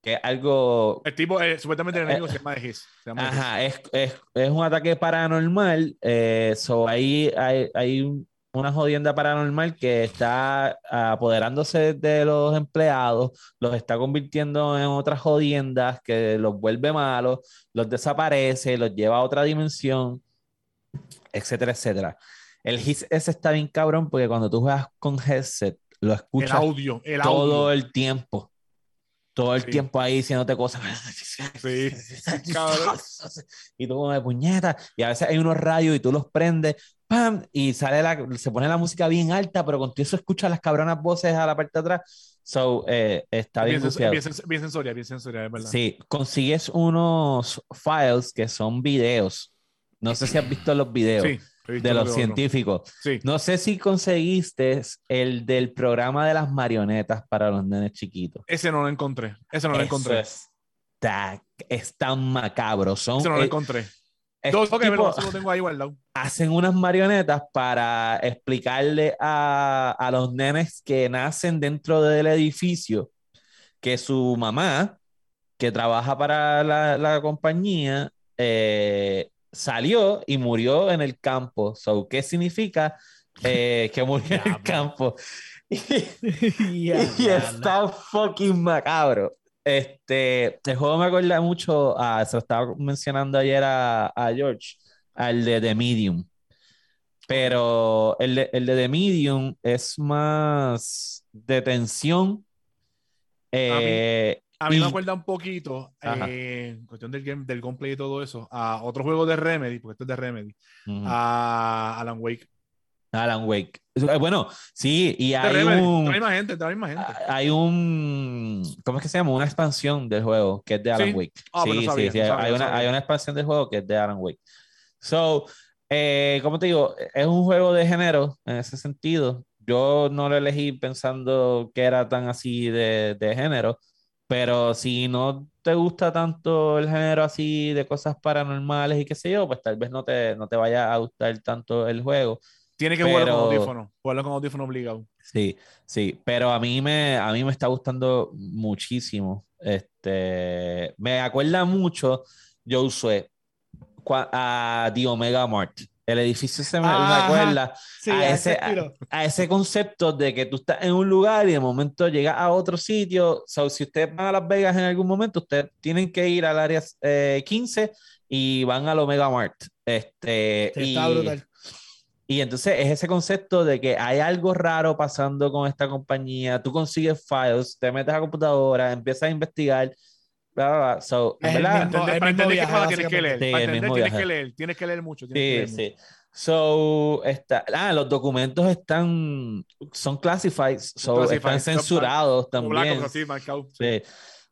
Speaker 1: que es algo...
Speaker 3: El tipo, eh, supuestamente el enemigo se llama de His.
Speaker 1: ajá, Es, es, es, un ataque paranormal, eh, so ahí hay, hay un, una jodienda paranormal que está apoderándose de los empleados, los está convirtiendo en otras jodiendas que los vuelve malos, los desaparece, los lleva a otra dimensión, etcétera, etcétera. El ese está bien cabrón porque cuando tú juegas con headset, lo escuchas
Speaker 3: el audio,
Speaker 1: todo el tiempo. Todo el tiempo ahí diciéndote cosas. [laughs]
Speaker 3: Sí, [laughs]
Speaker 1: y tú como de puñeta. Y a veces hay unos rayos y tú los prendes ¡pam! Y sale la, se pone la música bien alta, pero con eso escucha las cabronas voces a la parte de atrás. So, eh, está bien,
Speaker 3: bien, bien, bien sensorial, bien sensorial, ¿verdad?
Speaker 1: Sí, consigues unos files que son videos. No sé si has visto los videos de los científicos.
Speaker 3: Sí.
Speaker 1: No sé si conseguiste el del programa de las marionetas para los nenes chiquitos.
Speaker 3: Ese no lo encontré. Ese no lo encontré.
Speaker 1: Está, es tan macabro. Son,
Speaker 3: Ese no lo encontré. Dos, okay, lo tengo ahí guardado
Speaker 1: hacen unas marionetas para explicarle a, a, los nenes que nacen dentro del edificio que su mamá, que trabaja para la, la compañía, eh, salió y murió en el campo. So, ¿Qué significa eh, que murió en el campo? [laughs] y, [laughs] está fucking macabro. Este, el juego me acuerda mucho, a, se lo estaba mencionando ayer a, a George, al de The Medium. Pero el de, el de The Medium es más de tensión. Eh,
Speaker 3: A mí me acuerda un poquito, eh, en cuestión del, game, del gameplay y todo eso, a otro juego de Remedy, porque esto es de Remedy, a Alan Wake.
Speaker 1: Alan Wake. Eh, bueno, sí, y hay un... gente, gente. Hay un... ¿Cómo es que se llama? Una expansión del juego que es de Alan Wake. Ah, sí, sí, sí. hay, una, hay una expansión del juego que es de Alan Wake. So, eh, como te digo, es un juego de género en ese sentido. Yo no lo elegí pensando que era tan así de, de género, pero si no te gusta tanto el género así de cosas paranormales y qué sé yo, pues tal vez no te, no te vaya a gustar tanto el juego.
Speaker 3: Tiene que jugarlo con audífono, jugarlo con audífono obligado.
Speaker 1: Sí, sí, pero a mí me, a mí me está gustando muchísimo. Este, me acuerda mucho, yo usé a The Omega Mart. El edificio se me, acuerda a, ese, a, ese, concepto de que tú estás en un lugar y de momento llegas a otro sitio. So, si ustedes van a Las Vegas en algún momento, ustedes tienen que ir al área 15 eh, y van al Omega Mart. Este, y, y entonces es ese concepto de que hay algo raro pasando con esta compañía. Tú consigues files, te metes a computadora, empiezas a investigar So,
Speaker 3: es ¿verdad? para entender tienes que leer. para entender tienes que leer. Tienes que leer mucho. sí, sí.
Speaker 1: So, está, ah, los documentos están, son classified, so, están censurados también. sí.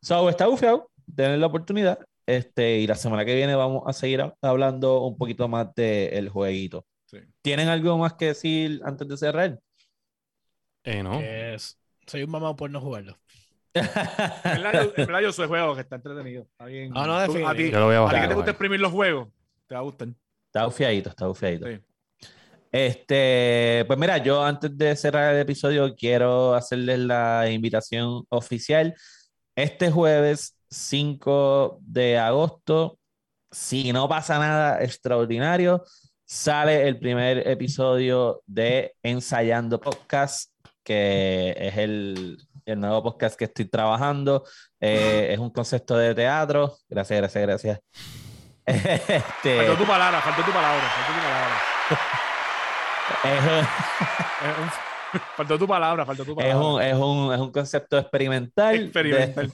Speaker 1: So, está bufeado, tener la oportunidad. Este, y la semana que viene vamos a seguir hablando un poquito más del jueguito. Sí. ¿Tienen algo más que decir antes de cerrar?
Speaker 2: Eh, no.
Speaker 4: Es, soy un mamá por no jugarlo
Speaker 3: en verdad, yo soy juego que está entretenido. Está bien.
Speaker 4: No, no, a ti,
Speaker 3: a ti que te gusta exprimir los juegos, te va a gustar.
Speaker 1: Está bufiadito, está bufiadito. Este, pues mira, yo antes de cerrar el episodio quiero hacerles la invitación oficial. Este jueves 5 de agosto, si no pasa nada extraordinario, sale el primer episodio de Ensayando Podcast, que es el el nuevo podcast que estoy trabajando. Eh, es un concepto de teatro. Gracias, gracias, gracias. [laughs]
Speaker 3: Este... Faltó tu palabra, faltó tu palabra, faltó tu palabra. [laughs] faltó tu palabra, faltó tu palabra.
Speaker 1: Es un, es un, es un concepto experimental.
Speaker 3: Experimental.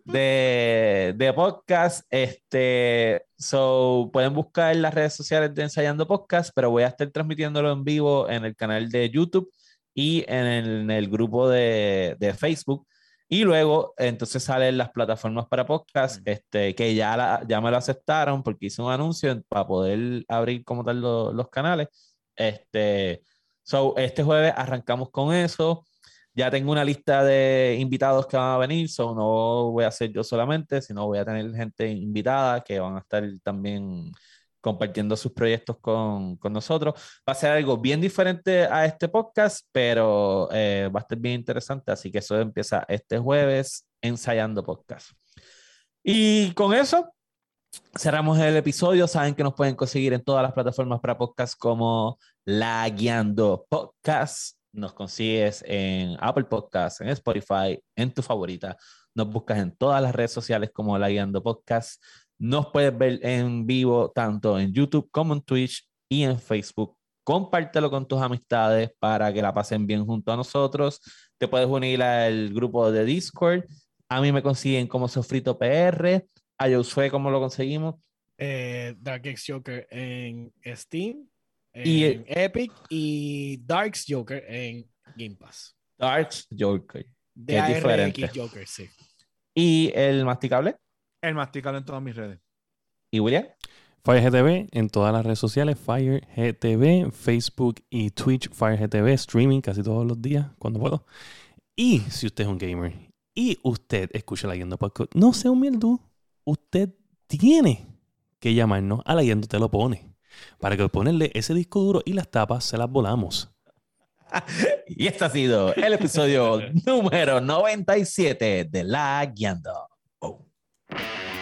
Speaker 3: [laughs]
Speaker 1: De, de, podcast. Este, so, pueden buscar en las redes sociales de Ensayando Podcast, pero voy a estar transmitiéndolo en vivo en el canal de YouTube y en el, grupo de, de, Facebook. Y luego, entonces salen las plataformas para podcast, este, que ya, ya me lo aceptaron porque hice un anuncio para poder abrir como tal los canales. Este, so, este jueves arrancamos con eso. Ya tengo una lista de invitados que van a venir, so no voy a ser yo solamente, sino voy a tener gente invitada que van a estar también compartiendo sus proyectos con, con, nosotros. Va a ser algo bien diferente a este podcast, pero eh, va a estar bien interesante, así que eso empieza este jueves ensayando podcast. Y con eso cerramos el episodio. Saben que nos pueden conseguir en todas las plataformas para podcast como La Guiando Podcast. Nos consigues en Apple Podcast, en Spotify, en tu favorita. Nos buscas en todas las redes sociales como La Guiando Podcast. Nos puedes ver en vivo tanto en YouTube como en Twitch y en Facebook. Compártelo con tus amistades para que la pasen bien junto a nosotros. Te puedes unir al grupo de Discord. A mí me consiguen como Sofrito PR. A Josué, ¿cómo lo conseguimos?
Speaker 4: Eh, Dark X Joker en Steam, en Epic y Darks Joker en Game Pass.
Speaker 1: Darks Joker. De es diferente. Joker, sí. ¿Y el masticable?
Speaker 3: El masticable en todas mis redes.
Speaker 1: ¿Y William?
Speaker 2: FireGTV en todas las redes sociales, FireGTV, Facebook y Twitch, FireGTV, streaming casi todos los días, cuando puedo. Y si usted es un gamer y usted escucha la Yendo Podcast, no sea un usted tiene que llamarnos a la Yendo Te lo pone. Para que ponerle ese disco duro y las tapas se las volamos. [laughs]
Speaker 1: y este ha sido el episodio [laughs] número 97 de La Guiando. You